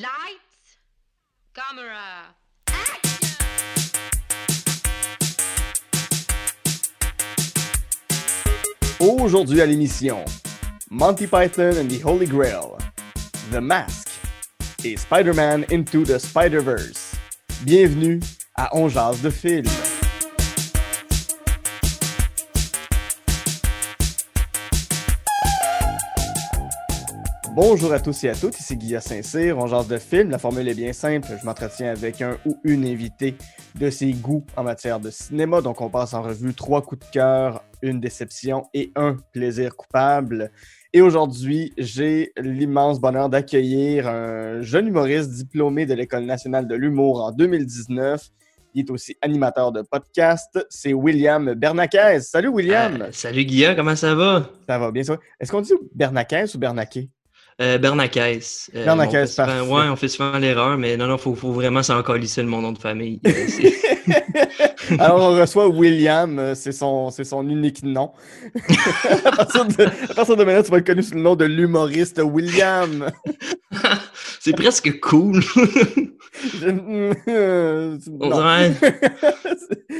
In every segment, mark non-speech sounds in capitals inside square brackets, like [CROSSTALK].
Lights, camera, Aujourd'hui à l'émission, Monty Python and the Holy Grail, The Mask et Spider-Man Into the Spider-Verse. Bienvenue à On Jase de film. Bonjour à tous et à toutes, ici Guillaume Saint-Cyr, on jase de film. La formule est bien simple, je m'entretiens avec un ou une invitée de ses goûts en matière de cinéma. Donc on passe en revue trois coups de cœur, une déception et un plaisir coupable. Et aujourd'hui, j'ai l'immense bonheur d'accueillir un jeune humoriste diplômé de l'École nationale de l'humour en 2019. Il est aussi animateur de podcast. C'est William Bernaquez. Salut William! Euh, salut Guillaume, comment ça va? Ça va bien, ça va. Est-ce qu'on dit Bernaquez ou Bernaquet? Euh, Bernaquez. Euh, souvent- parfait. Ouais, on fait souvent l'erreur, mais non, non, faut, faut vraiment s'en colisser mon nom de famille. [LAUGHS] Euh, [LAUGHS] Alors, on reçoit William, euh, c'est son, c'est son unique nom. [LAUGHS] à, partir de, à partir de maintenant, tu vas être connu sous le nom de l'humoriste William. C'est presque cool. [LAUGHS] [LAUGHS]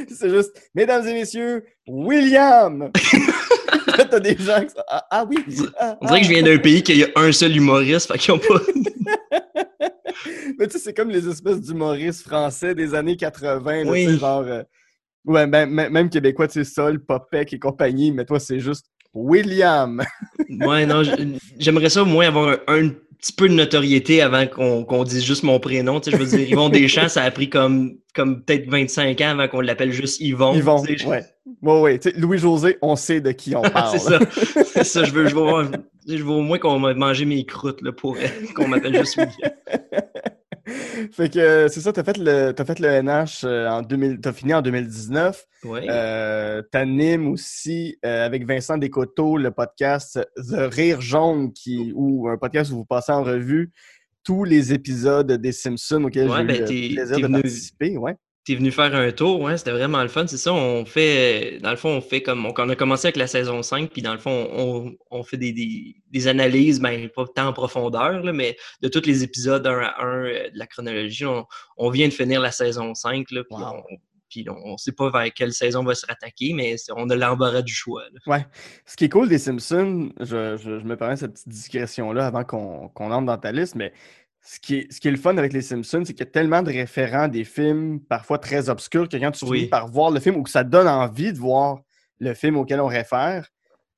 C'est juste, mesdames et messieurs, William! [LAUGHS] T'as des gens qui sont, ah, ah oui! ah, On dirait que je viens d'un pays qu'il y a un seul humoriste, fait qu'ils ont pas. Mais tu sais, c'est comme les espèces d'humoristes français des années 80, là, Oui. genre... euh, ouais, ben, même, même québécois, tu sais, Sol, Popek et compagnie, mais toi, c'est juste William! [LAUGHS] Ouais, non, j'aimerais ça au moins avoir un, un petit peu de notoriété avant qu'on dise juste mon prénom. Tu sais, je veux dire, Yvon [LAUGHS] Deschamps, ça a pris comme, comme peut-être 25 ans avant qu'on l'appelle juste Yvon. Yvon, tu sais, ouais. Ouais, ouais. tu sais, Louis-José, on sait de qui on parle. [LAUGHS] c'est ça. C'est ça, je veux, je veux, voir- je veux au moins qu'on m'a mangé mes croûtes là, pour qu'on m'appelle juste William. Fait que euh, c'est ça, t'as fait le, t'as fait le NH euh, en 2000, t'as fini en 2019. Ouais. Euh, T'animes aussi euh, avec Vincent Descoteaux le podcast The Rire Jaune, qui, ou un podcast où vous passez en revue tous les épisodes des Simpsons auxquels Ouais, j'ai ben, eu le t'es- plaisir de venu- participer. Ouais. Venu faire un tour, ouais, c'était vraiment le fun. C'est ça, on fait, dans le fond, on fait comme, on, on a commencé avec la saison 5, puis dans le fond, on, on fait des, des, des analyses, ben, pas tant en profondeur, là, mais de tous les épisodes un à un euh, de la chronologie. On, on vient de finir la saison 5, là, puis Wow. on, puis on, on sait pas vers quelle saison on va se rattaquer, mais on a l'embarras du choix. là. Ce qui est cool des Simpsons, je, je- je me permets cette petite digression-là avant qu'on qu'on entre dans ta liste, mais ce qui, est, ce qui est le fun avec les Simpsons, c'est qu'il y a tellement de référents des films parfois très obscurs que quand tu Oui. finis par voir le film ou que ça donne envie de voir le film auquel on réfère,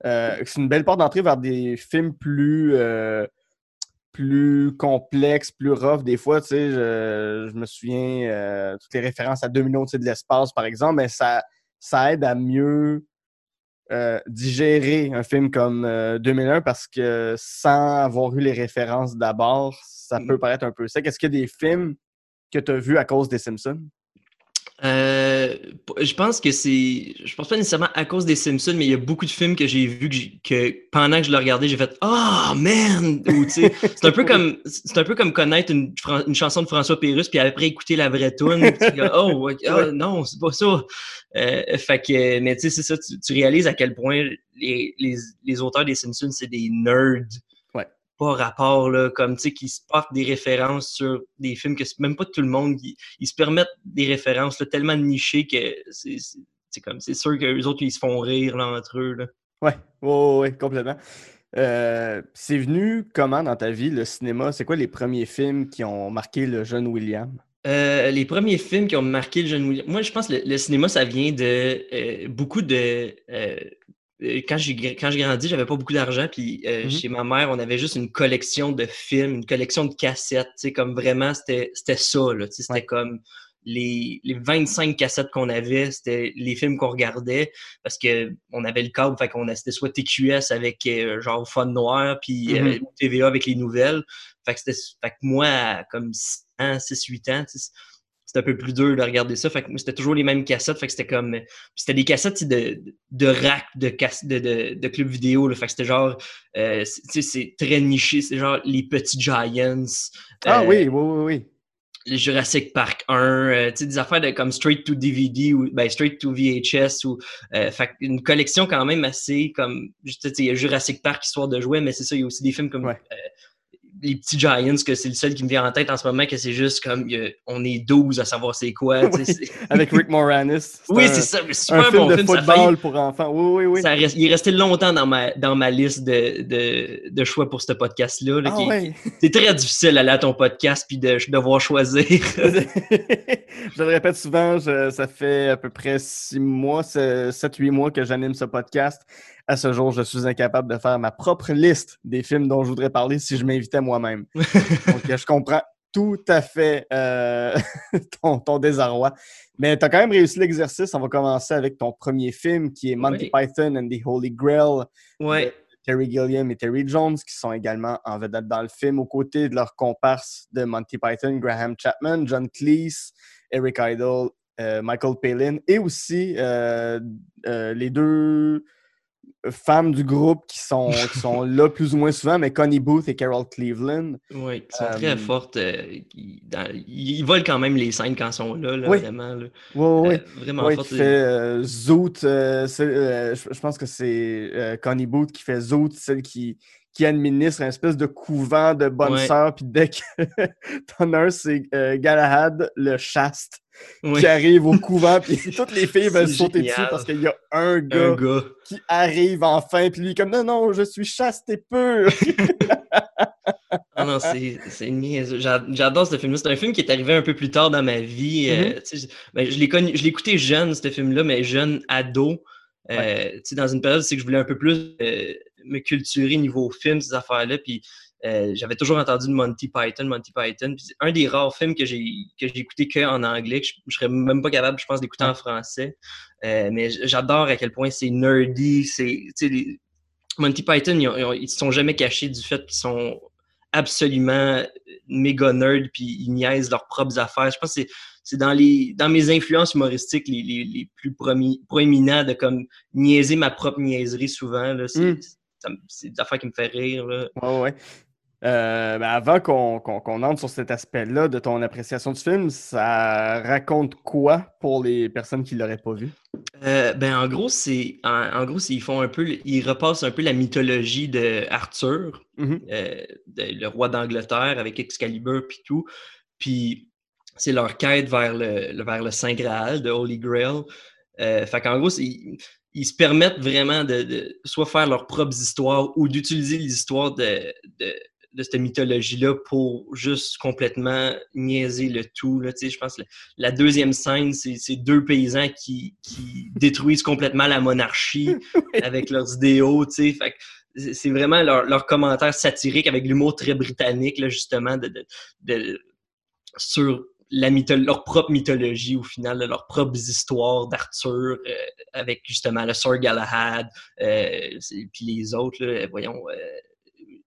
euh, c'est une belle porte d'entrée vers des films plus, euh, plus complexes, plus rough. Des fois, tu sais, je, je me souviens, euh, toutes les références à 2 millions de l'espace, par exemple, mais ça, ça aide à mieux euh, digérer un film comme euh, 2001 parce que sans avoir eu les références d'abord, ça Mm. peut paraître un peu sec. Est-ce qu'il y a des films que tu as vus à cause des Simpsons? Euh, je pense que c'est. Je pense pas nécessairement à cause des Simpsons, mais il y a beaucoup de films que j'ai vus que, que pendant que je le regardais, j'ai fait Oh man! C'est un peu comme c'est un peu comme connaître une, chanson de François Pérusse, puis après écouter la vraie tune. puis tu dis, [LAUGHS] oh, Ouais. non, c'est pas ça. Euh, fait que, mais tu sais, c'est ça, tu, tu réalises à quel point les, les, les auteurs des Simpsons, c'est des nerds. Pas rapport, là, comme tu sais, qui se portent des références sur des films que même pas tout le monde ils se permettent des références là, tellement nichées que c'est comme c'est sûr que les autres ils se font rire là, entre eux. Là. Ouais, ouais, ouais, ouais, complètement. Euh, c'est venu comment dans ta vie, le cinéma? C'est quoi les premiers films qui ont marqué le jeune William? Euh, les premiers films qui ont marqué le jeune William. Moi, je pense que le, le cinéma, ça vient de euh, beaucoup de. Euh, quand j'ai quand j'ai grandi, j'avais pas beaucoup d'argent, puis euh, Mhm. chez ma mère, on avait juste une collection de films, une collection de cassettes, tu sais, comme vraiment, c'était ça, là, tu sais, c'était Ouais. comme les, les 25 cassettes qu'on avait, c'était les films qu'on regardait, parce que on avait le câble, fait qu'on c'était soit TQS avec euh, genre Fun Noir, puis ou TVA avec les nouvelles, fait que, c'était- fait que moi, à comme 6 ans, 6-8 ans, tu sais, c'était un peu plus dur de regarder ça. Fait que moi, c'était toujours les mêmes cassettes. Fait que c'était comme. C'était des cassettes de, de rack de, de, de, de club vidéo. Là. Fait que c'était genre. euh, c'est- très niché. C'est genre les petits Giants. Ah euh, oui, oui, oui, oui. Jurassic Park 1, euh, tu sais, des affaires de, comme straight to DVD ou ben, straight to VHS ou euh, fait une collection quand même assez comme juste tu sais, il y a Jurassic Park histoire de jouer mais c'est ça il y a aussi des films comme Ouais. euh, les petits Giants, que c'est le seul qui me vient en tête en ce moment, que c'est juste comme on est 12 à savoir c'est quoi. Avec Rick Moranis. [LAUGHS] Oui, c'est ça. Super un film bon de film. football pour enfants. Oui, oui, oui. Ça reste, il est resté longtemps dans ma, dans ma liste de, de, de choix pour ce podcast-là. Ah, ouais. C'est très difficile d'aller à ton podcast puis de devoir choisir. [LAUGHS] [LAUGHS] je le répète souvent, je, ça fait à peu près 6 mois, 7-8 mois que j'anime ce podcast. À ce jour, je suis incapable de faire ma propre liste des films dont je voudrais parler si je m'invitais moi-même. [LAUGHS] Donc, je comprends tout à fait euh, [LAUGHS] ton, ton, désarroi. Mais tu as quand même réussi l'exercice. On va commencer avec ton premier film qui est Monty Oui. Python and the Holy Grail. Terry Gilliam et Terry Jones, qui sont également en vedette dans le film, aux côtés de leurs comparses de Monty Python, Graham Chapman, John Cleese, Eric Idle, euh, Michael Palin, et aussi euh, les deux femmes du groupe qui sont, [LAUGHS] qui sont là plus ou moins souvent, mais Connie Booth et Carol Cleveland. Oui, qui sont Euh, très fortes. euh, qui- dans- ils, volent quand même les scènes quand ils sont là, là Oui. vraiment. là. Oui, oui, Euh, vraiment Oui, fortes. qui fait euh, Zoot. euh, euh, je, pense que c'est euh, Connie Booth qui fait Zoot, celle qui, qui administre un espèce de couvent de bonnes sœurs. Puis dès que [LAUGHS] t'en as un, c'est euh, Galahad, le chaste, Oui, qui arrive au couvent. Puis [LAUGHS] toutes les filles veulent sauter génial. dessus parce qu'il y a un gars, un gars. qui arrive enfin. Puis lui, est comme non, non, je suis chaste et pur. [LAUGHS] Ah non, c'est c'est niaiseux. J'a- J'adore ce film-là. C'est un film qui est arrivé un peu plus tard dans ma vie. euh, Mhm. sais, ben, je l'ai connu, je l'ai écouté jeune, ce film-là, mais jeune ado. Euh, tu sais, dans une période, c'est que je voulais un peu plus euh, me culturer niveau film, ces affaires-là. Puis euh, j'avais toujours entendu de Monty Python, Monty Python. Puis c'est un des rares films que j'ai que j'ai écouté qu'en anglais, que je, je serais même pas capable, je pense, d'écouter en français. Euh, mais j'adore à quel point c'est nerdy. C'est, les- Monty Python, ils, ont- ils sont jamais cachés du fait qu'ils sont absolument méga nerds puis ils niaisent leurs propres affaires. Je pense que c'est, c'est dans, les, dans mes influences humoristiques les, les, les plus proéminents de comme niaiser ma propre niaiserie souvent. Là, c'est, Mm. ça me- c'est des affaires qui me font rire. Là. Ouais. Euh, ben, avant qu'on entre sur cet aspect-là de ton appréciation du film, ça raconte quoi pour les personnes qui l'auraient pas vu? Euh, ben en gros, c'est en, en gros, ils font un peu, ils repassent un peu la mythologie de Arthur, Mhm. euh, de- le roi d'Angleterre avec Excalibur puis tout. Puis c'est leur quête vers le, vers le Saint Graal, de Holy Grail. Fait qu'en gros, ils, se permettent vraiment de, de soit faire leurs propres histoires ou d'utiliser l'histoire de, de, de cette mythologie-là pour juste complètement niaiser le tout. Là. Tu sais, Je pense que la deuxième scène, c'est deux paysans qui, qui [LAUGHS] détruisent complètement la monarchie [LAUGHS] avec leurs idéaux. Fait que c'est- vraiment leur, leur commentaire satirique avec l'humour très britannique, là, justement, de, de- de- sur la mytho- leur propre mythologie au final, de leurs propres histoires d'Arthur, euh, avec justement le Sir Galahad, euh, puis les autres, là, voyons, euh,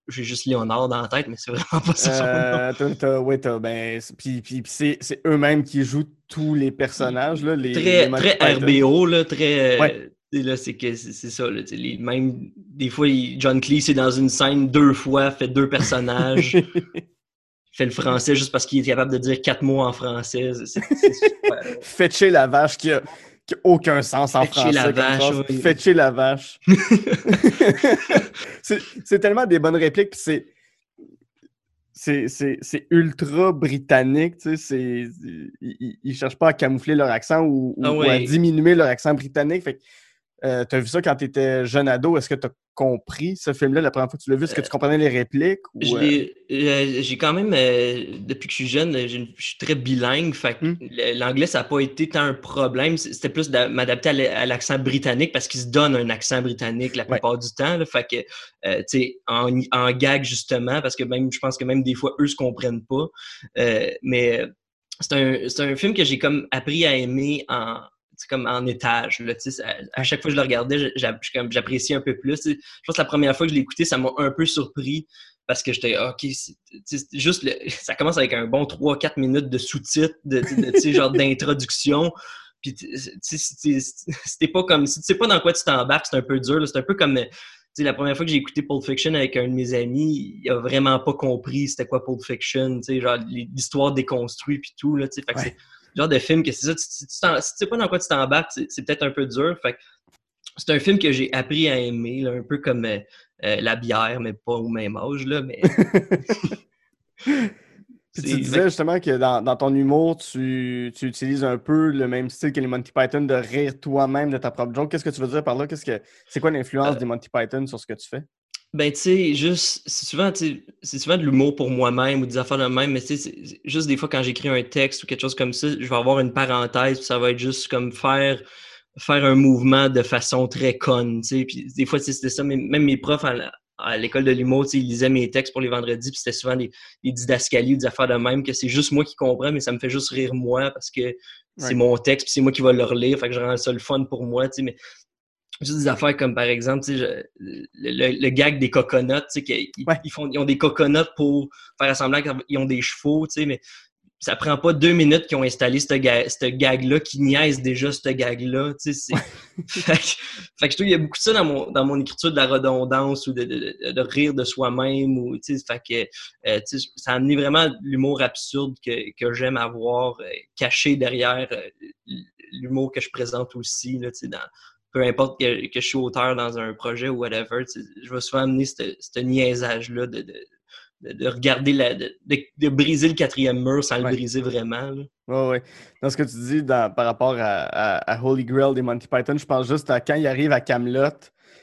j'ai juste Léonard dans la tête, mais c'est vraiment pas ça son nom. Euh, t'as- ben, c'est- puis, puis- puis c'est eux-mêmes qui jouent tous les personnages. Là, les, très, les très. RBO, là, très. euh, Ouais. là, c'est que c'est ça. Là, les, même des fois, il- John Cleese est dans une scène deux fois, fait deux personnages, [LAUGHS] fait le français juste parce qu'il est capable de dire quatre mots en français. C'est. Fetcher la vache qui a, qui aucun sens en Fetcher français. la vache, [LAUGHS] oui. Fetcher la vache. c'est tellement des bonnes répliques, puis c'est. C'est, ultra britannique, tu sais, ils, ils cherchent pas à camoufler leur accent ou, ou- Ah ou à diminuer leur accent britannique. Fait euh, t'as vu ça quand tu étais jeune ado, est-ce que tu as compris ce film-là la première fois que tu l'as vu? Est-ce que tu comprenais les répliques? euh, euh, J'ai quand même, euh, depuis que je suis jeune, euh, je suis très bilingue. Fait Hmm. l'anglais, ça n'a pas été tant un problème. C'était plus de m'adapter à l'accent britannique parce qu'il se donne un accent britannique la Ouais. plupart du temps. là. Fait que, euh, tu sais, en, en gag, justement, parce que même, je pense que même des fois, eux se comprennent pas. Euh, mais euh, c'est un, un film que j'ai comme appris à aimer en comme en étage. Là, à, à chaque fois que je le regardais, j'appréciais un peu plus. Je pense que la première fois que je l'ai écouté, ça m'a un peu surpris parce que j'étais OK, sais, c'est juste le- [LAUGHS] ça commence avec un bon 3-4 minutes de sous-titres, de, de, genre d'introduction. Puis t'es pas comme si tu sais pas dans quoi tu t'embarques, c'est un peu dur. C'est un peu comme la première fois que j'ai écouté Pulp Fiction avec un de mes amis, il a vraiment pas compris c'était quoi Pulp Fiction, genre l'histoire déconstruite puis tout là, tu sais. Fait que Ouais. Genre de film que c'est ça, tu, tu, sais pas dans quoi tu t'embarques, c'est c'est peut-être un peu dur. Fait c'est un film que j'ai appris à aimer, là, un peu comme euh, euh, la bière, mais pas au même âge. Là, mais... [LAUGHS] Puis tu disais justement que dans, dans ton humour, tu, tu, utilises un peu le même style que les Monty Python de rire toi-même de ta propre joke. Qu'est-ce que tu veux dire par là? Qu'est-ce que c'est quoi l'influence Euh, des Monty Python sur ce que tu fais? Ben, tu sais, juste, c'est souvent, c'est souvent de l'humour pour moi-même ou des affaires de même, mais tu sais, juste des fois quand j'écris un texte ou quelque chose comme ça, je vais avoir une parenthèse, puis ça va être juste comme faire, faire un mouvement de façon très conne, tu sais. Puis des fois, c'était ça, mais même mes profs à, l'école de l'humour, tu sais, ils lisaient mes textes pour les vendredis, puis c'était souvent des, des didascalies ou des affaires de même, que c'est juste moi qui comprends, mais ça me fait juste rire moi parce que c'est Ouais. mon texte, puis c'est moi qui vais le relire, fait que je rends ça le fun pour moi, tu sais, mais juste des affaires comme par exemple, tu sais, je- le, gag des coconuts, tu sais, qu'ils Ouais. ils font, ils ont des coconuts pour faire semblant qu'ils ont des chevaux, tu sais, mais ça prend pas deux minutes qu'ils ont installé ce, ga- ce gag-là, qui niaise déjà ce gag-là, tu sais, [LAUGHS] fait, que, fait que je trouve qu'il y a beaucoup de ça dans mon, dans mon écriture, de la redondance ou de, de, rire de soi-même, ou, tu sais, fait que, euh, tu sais, ça a amené vraiment l'humour absurde que, que j'aime avoir euh, caché derrière euh, l'humour que je présente aussi, là, tu sais, dans peu importe que, que je suis auteur dans un projet ou whatever, je vais souvent amener ce niaisage-là de, de, de, de regarder la. De, briser le quatrième mur sans Ouais. le briser vraiment. là. Ouais, ouais. Dans ce que tu dis dans- par rapport à, à- à Holy Grail des Monty Python, je pense juste à quand il arrive à Camelot,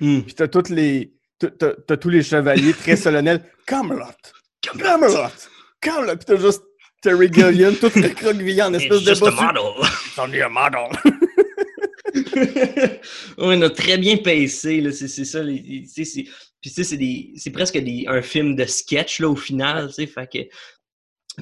Hmm. puis t'as toutes les. t'as- tous les chevaliers très solennels. [LAUGHS] Camelot! Camelot! Camelot! Puis t'as juste Terry Gilliam, tout [LAUGHS] recroquevillé en espèce It's de just a model. It's only a model. [LAUGHS] [LAUGHS] on a très bien pacé, là, c'est ça. les- les- tu sais, c'est- Puis tu sais, c'est des- c'est presque des, un film de sketch là, au final, tu sais, fait que...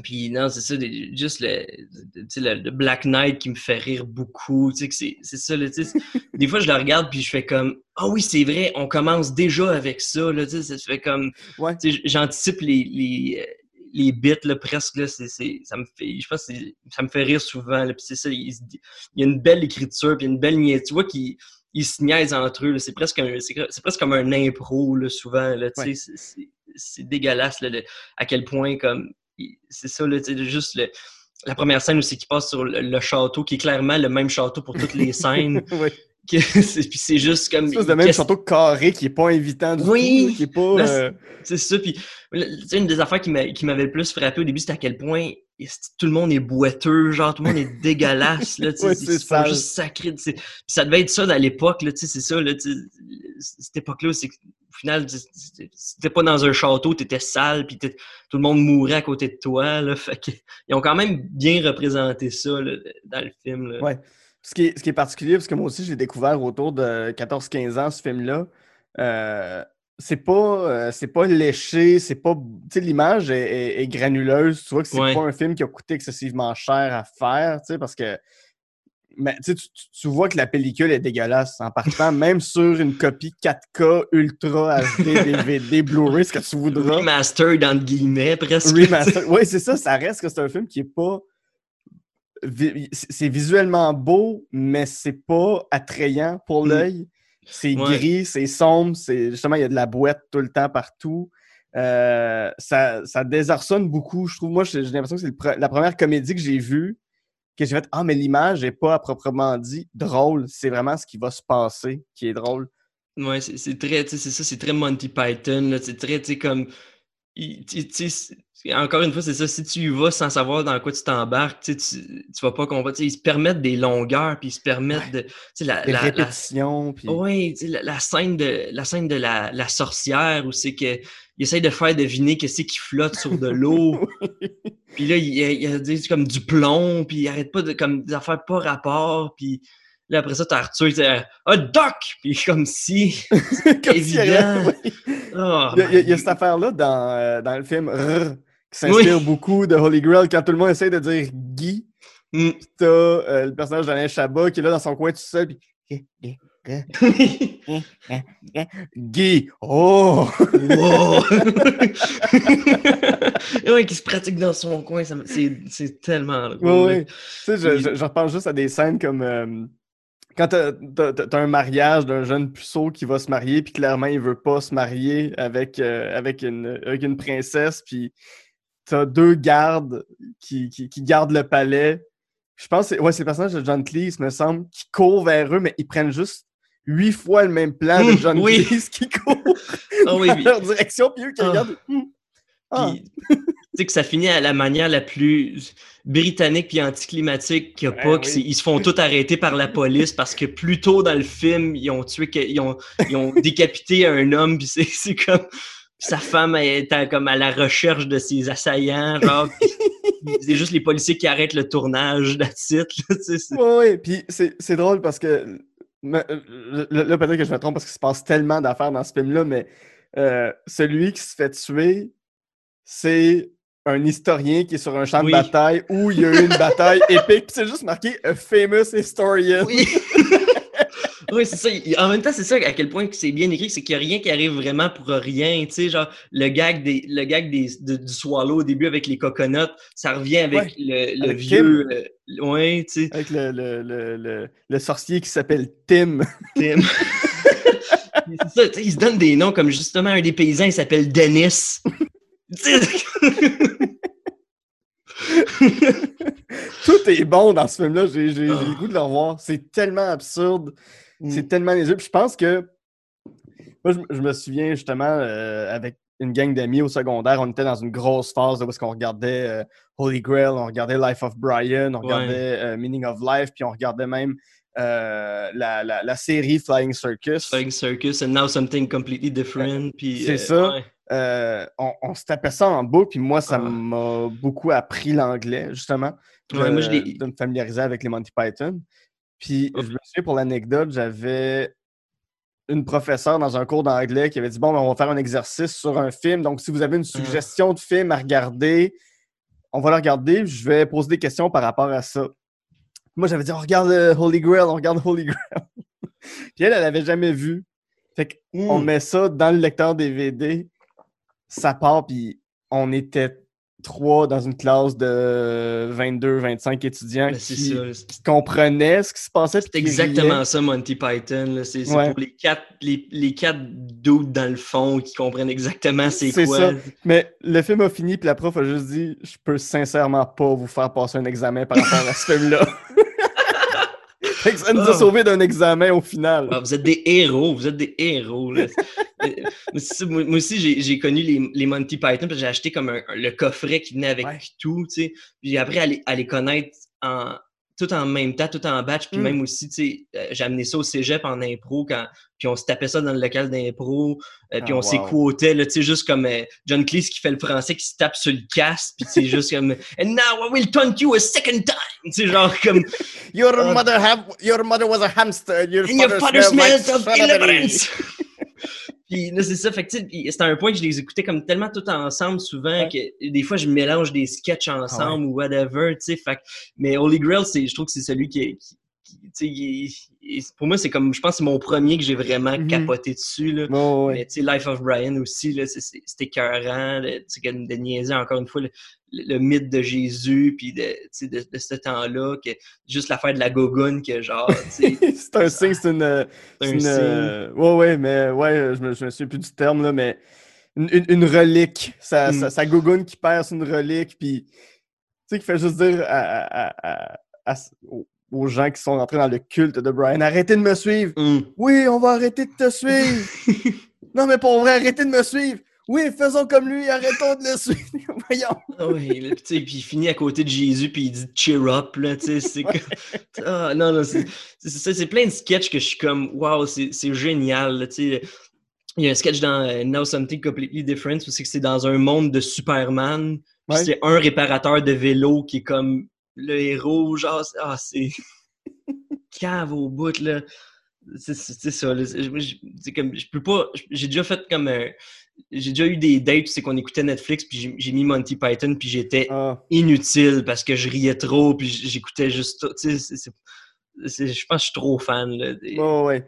Puis non, c'est ça, des- juste le, tu sais, le, le Black Knight qui me fait rire beaucoup, tu sais, que c'est c'est ça, là, tu sais, des fois je le regarde puis je fais comme, ah oui, c'est vrai, on commence déjà avec ça, là, tu sais, ça fait comme, Ouais. tu sais, j'anticipe les, les, les bits, là, presque, là, ça me fait, je pense que ça me fait rire souvent, là, puis c'est ça, il, y a une belle écriture, puis une belle niaise, tu vois qu'ils ils se niaisent entre eux, c'est presque, c'est, presque comme un impro, là, souvent, là, Ouais. c'est, dégueulasse, là, le- à quel point, comme, c'est ça, là, juste le, la première scène aussi qui passe sur le, château, qui est clairement le même château pour toutes les [LAUGHS] scènes. [LAUGHS] c'est- puis c'est juste comme... C'est le même château carré qui est pas invitant du Oui. tout, qui est pas. Euh, C'est ça. Puis, une des affaires qui m'a- qui m'avait le plus frappé au début, c'était à quel point tout le monde est boiteux, genre, tout le monde est [LAUGHS] dégueulasse, là, tu sais, c'est juste sacré. Puis ça devait être ça à l'époque, là, tu sais, c'est ça, là, cette époque-là, c'est que, au final, c'était- pas dans un château, t'étais sale, puis tout le monde mourait à côté de toi, là, fait que, ils ont quand même bien représenté ça, là, dans le film, là. Ouais. Ce qui, est, ce qui est particulier, parce que moi aussi, j'ai découvert autour de 14-15 ans ce film-là. euh, c'est pas, euh, c'est pas léché, c'est pas. L'image est, est- est granuleuse. Tu vois que c'est Ouais. pas un film qui a coûté excessivement cher à faire, tu sais, parce que. Mais tu, vois que la pellicule est dégueulasse en partant, [LAUGHS] même sur une copie 4K Ultra HD DVD Blu-ray, ce que tu [LAUGHS] voudras. Remastered, entre guillemets, presque. Remaster. Oui, c'est ça, ça reste que c'est un film qui est pas. C'est visuellement beau, mais c'est pas attrayant pour Mm. l'œil. C'est Ouais. gris, c'est sombre, c'est justement, il y a de la boîte tout le temps partout. Euh, ça, ça désarçonne beaucoup. Je trouve, moi, j'ai l'impression que c'est pre- la première comédie que j'ai vue que j'ai fait Ah, mais l'image n'est pas à proprement dit drôle. C'est vraiment ce qui va se passer qui est drôle. Ouais, c'est très, c'est ça, c'est très Monty Python, c'est très, tu comme, il- encore une fois, c'est ça, si tu y vas sans savoir dans quoi tu t'embarques, tu, tu vas pas comprendre, ils se permettent des longueurs, puis ils se permettent de, la, Les la, répétitions. puis- sais, la, la scène de la scène de la, la sorcière où c'est que il essaye de faire deviner que c'est qui flotte sur de l'eau. [LAUGHS] puis là, il, il, il a dit comme du plomb, puis il arrête pas de comme des affaires pas rapport, puis là après ça t'as Arthur qui dit ah doc, puis comme si [LAUGHS] Comme évident. oh, Il y a, il y il cette affaire-là dans, euh, dans le film Rrr, qui s'inspire beaucoup de Holy Grail quand tout le monde essaie de dire Guy. Mm. Puis t'as euh, le personnage d'Alain Chabat qui est là dans son coin tout seul. Puis Guy, [LAUGHS] oh! wow. [LAUGHS] ouais, qui se pratique dans son coin, c'est tellement drôle. ouais. Tu sais, je, je- je repense juste à des scènes comme euh, quand t'as- t'as un mariage d'un jeune puceau qui va se marier, puis clairement, il veut pas se marier avec, euh, avec, une, avec une princesse, puis t'as deux gardes qui, qui, qui gardent le palais. Je pense que c'est ouais, c'est le personnage de John Cleese, me semble, qui court vers eux, mais ils prennent juste huit fois le même plan de Mmh, John oui. Cleese qui court Ah oui, [LAUGHS] dans oui. leur direction, puis eux qui Ah. regardent. Hum. Ah. Puis, [LAUGHS] tu sais que ça finit à la manière la plus britannique puis anticlimatique qu'il n'y a Ouais, pas. oui. que ils se font tous arrêter par la police parce que plus tôt dans le film, ils ont tué, ils ont, ils ont [LAUGHS] décapité un homme puis c'est c'est comme sa femme est à, comme à la recherche de ses assaillants, genre. [LAUGHS] c'est juste les policiers qui arrêtent le tournage de titre. Ouais. Puis c'est c'est drôle parce que. euh, Là, là, peut-être que je me trompe parce qu'il se passe tellement d'affaires dans ce film-là, mais euh, celui qui se fait tuer, c'est un historien qui est sur un champ Oui. de bataille où il y a eu une bataille [LAUGHS] épique. Puis c'est juste marqué A famous historian. Oui. [LAUGHS] oui, c'est ça. Il- En même temps, c'est ça à quel point c'est bien écrit, c'est qu'il n'y a rien qui arrive vraiment pour rien. Tu sais, genre, le gag, des, le gag des, de- du swallow au début avec les coconuts, ça revient avec Ouais, le, le avec vieux. euh, ouais, tu sais, Avec le, le, le, le, le sorcier qui s'appelle Tim. [LAUGHS] Tim. c'est ça, tu sais, ils se donnent des noms comme justement un des paysans, il s'appelle Dennis. [LAUGHS] Tout est bon dans ce film-là. J'ai j'ai Ah. le goût de le revoir. C'est tellement absurde. Mm. C'est tellement. Puis je pense que. Moi, je, je me souviens justement euh, avec une gang d'amis au secondaire, on était dans une grosse phase là, où est-ce qu'on regardait euh, Holy Grail, on regardait Life of Brian, on Ouais. regardait euh, Meaning of Life, puis on regardait même euh, la, la- la série Flying Circus. Flying Circus and now something completely different. C'est ça. ouais. Euh, on, on se tapait ça en boucle, puis moi, ça Ah. m'a beaucoup appris l'anglais, justement, Ouais, de, moi, je de me familiariser avec les Monty Python. Puis, Ok. je me souviens, pour l'anecdote, j'avais une professeure dans un cours d'anglais qui avait dit Bon, ben, on va faire un exercice sur un film. Donc, si vous avez une Ah. suggestion de film à regarder, on va le regarder. Je vais poser des questions par rapport à ça. Moi, j'avais dit On regarde euh, Holy Grail, on regarde Holy Grail. [LAUGHS] Puis elle, elle l'avait jamais vu. Fait que on Mm. met ça dans le lecteur DVD, ça part, puis on était trois dans une classe de 22, 25 étudiants c'est qui comprenaient ce qui se passait. C'est exactement riaient. ça, Monty Python. C'est Ouais. pour les quatre, les, les quatre dudes dans le fond qui comprennent exactement c'est C'est quoi. ça. Mais le film a fini, puis la prof a juste dit Je peux sincèrement pas vous faire passer un examen par rapport à ce film-là. Fait que ça nous a Ah. sauvés d'un examen au final. Ah, vous êtes des héros, vous êtes des héros. là. Ça, moi, aussi, j'ai connu les, les Monty Python, j'ai acheté comme un- le coffret qui venait avec Ouais. tout, tu sais. Puis après, à les, à les connaître en, tout en même temps, tout en batch, puis Mm. même aussi, tu sais, euh, j'ai amené ça au cégep en impro, quand, puis on se tapait ça dans le local d'impro, euh, puis Ah, on wow. s'écoutait, là, tu sais, juste comme euh, John Cleese qui fait le français, qui se tape sur le casque, puis c'est juste comme [LAUGHS] « And now I will taunt you a second time! » Tu sais, genre comme Your, Ah. mother have, your mother was a hamster. Your And your father smelled smells of like strawberry. [LAUGHS] Puis là, c'est ça. Fait que, tu sais, puis c'était un point que je les écoutais comme tellement tout ensemble souvent Ouais. que des fois, je mélange des sketchs ensemble ou whatever, tu sais. Fait mais Holy Grail, c'est, je trouve que c'est celui qui qui- il est- il- pour moi, c'est comme. Je pense que c'est mon premier que j'ai vraiment Mhm. capoté dessus. Là. Ouais, ouais. Mais tu sais, Life of Brian aussi, c'est écœurant. là, de niaiser encore une fois le, le- le mythe de Jésus, puis de, de, de ce temps-là, que juste l'affaire de la gogoune, que genre, [LAUGHS] c'est un signe, c'est une. c'est c'est un une, euh, ouais, ouais, mais ouais, je me, je me souviens plus du terme, là, mais une, une- une relique. Ça, Mm. gougoune qui perd c'est une relique, puis tu sais, qui fait juste dire à- à- à- à- à- aux, gens qui sont rentrés dans le culte de Brian arrêtez de me suivre. Hum. Oui, on va arrêter de te suivre. [LAUGHS] non, mais pour vrai, arrêtez de me suivre. Oui, faisons comme lui, arrêtons de le suivre. [LAUGHS] Voyons. Ah Oui, là, puis tu sais, puis il finit à côté de Jésus, puis il dit cheer up, là, tu sais, c'est comme... [LAUGHS] Ah, non, non, c'est c'est ça, c'est plein de sketchs que je suis comme, wow, c'est c'est génial, là, tu sais. Il y a un sketch dans euh, Now Something Completely Different, où c'est que c'est dans un monde de Superman, puis Ouais. c'est un réparateur de vélo qui est comme le héros, genre, c'est- ah, c'est [LAUGHS] cave au bout, là. C'est ça, là. Je- c'est comme, je peux pas, j'ai déjà fait comme un... J'ai déjà eu des dates, c'est qu'on écoutait Netflix, puis j'ai- mis Monty Python, puis j'étais Ah, inutile parce que je riais trop puis j'écoutais juste tout. Tu sais, je pense que je suis trop fan. Là, des- ouais, ouais.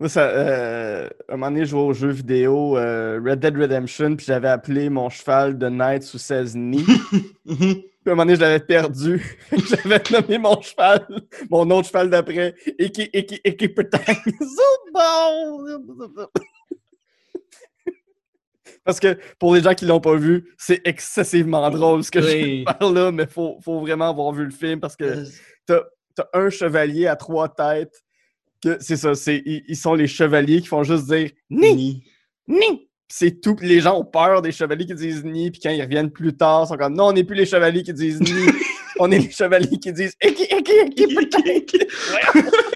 Moi, ça, euh, un moment donné, je jouais aux jeux vidéo euh, Red Dead Redemption, puis j'avais appelé mon cheval de Night sous 16 nids. [LAUGHS] Puis à un moment donné, je l'avais perdu. [LAUGHS] J'avais nommé mon cheval, mon autre cheval d'après, Iki Pretang. Zubon! Parce que pour les gens qui l'ont pas vu, c'est excessivement drôle ce que je parle là, mais faut, faut vraiment avoir vu le film parce que t'as t'as un chevalier à trois têtes que c'est ça, c'est, ils, ils sont les chevaliers qui font juste dire ni, Ni. ni. C'est tout. Les gens ont peur des chevaliers qui disent ni, puis quand ils reviennent plus tard, ils sont comme non, on n'est plus les chevaliers qui disent ni, [LAUGHS] on est les chevaliers qui disent peut-être. [LAUGHS]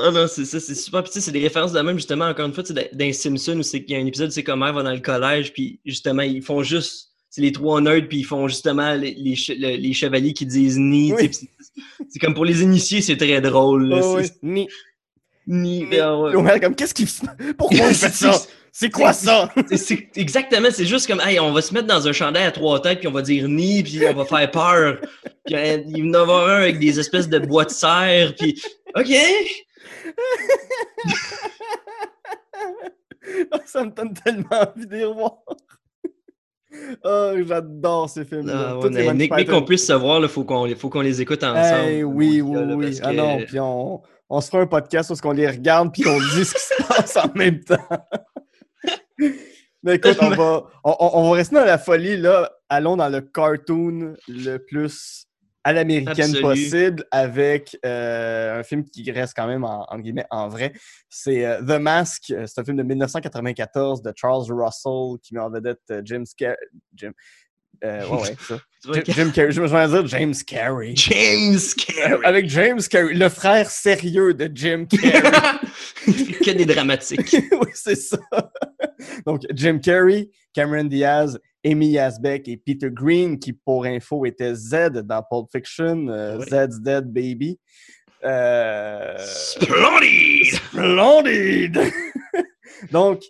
Ah non, c'est ça, c'est super. Puis tu sais, c'est des références de même, justement, encore une fois, dans- Simpson, où c'est qu'il y a un épisode, c'est comme Homer va dans le collège, puis justement, ils font juste. C'est les trois nerds, puis ils font justement les, les, che- le- les chevaliers qui disent ni. Oui. c'est- comme pour les initiés, c'est très drôle. là, Oh, oui, ni. Ni. Mais ah ouais. Comme qu'est-ce qu'il? Pourquoi il [LAUGHS] fait ça? C'est quoi ça? C'est- exactement, c'est juste comme, hey, on va se mettre dans un chandail à trois têtes, puis on va dire ni, puis on va faire peur. Puis euh, il va y en avoir un avec des espèces de bois de serre, puis OK. Ah, [LAUGHS] ça me donne tellement envie de les revoir. Oh, j'adore ces films-là. Ah, ouais, mais, Python. qu'on puisse se voir, il faut qu'on les écoute ensemble. Hey, oui, oui, là, oui. Ah que- non, puis on, on se fera un podcast où on les regarde puis qu'on dit ce qui se passe en même temps. [LAUGHS] Mais écoute, on va, on, va rester dans la folie, là. Allons dans le cartoon le plus à l'américaine possible avec euh, un film qui reste quand même en, entre guillemets en vrai. C'est euh, The Mask. Euh, C'est un film de 1994 de Charles Russell qui met en vedette euh, Jim Carrey. Jim. ouais, ouais, ça. Jim, Carrey. Je me vais dire James Carrey. James Carrey. Avec James Carrey, le frère sérieux de Jim Carrey. [LAUGHS] que des dramatiques. [LAUGHS] oui, c'est ça. Donc, Jim Carrey, Cameron Diaz, Amy Yazbek et Peter Green, qui, pour info, était Z dans Pulp Fiction, euh, Ouais. Zed's Dead Baby. Euh, Splendid! Splendid! [LAUGHS] Donc,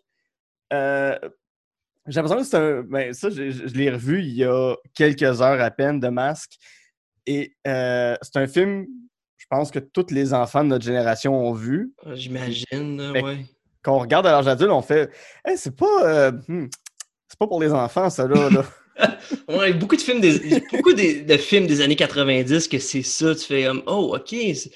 euh, j'ai l'impression que c'est un. Ben, ça, je, je l'ai revu il y a quelques heures à peine de Masque. Et euh, c'est un film, je pense que tous les enfants de notre génération ont vu. J'imagine, là, Fait- ouais. Quand on regarde à l'âge adulte, on fait Hey, c'est pas. euh, hmm, c'est pas pour les enfants, ça, là. là. [LAUGHS] Ouais, beaucoup de films des, beaucoup de films des années 90 que c'est ça, tu fais comme Oh, ok, c'est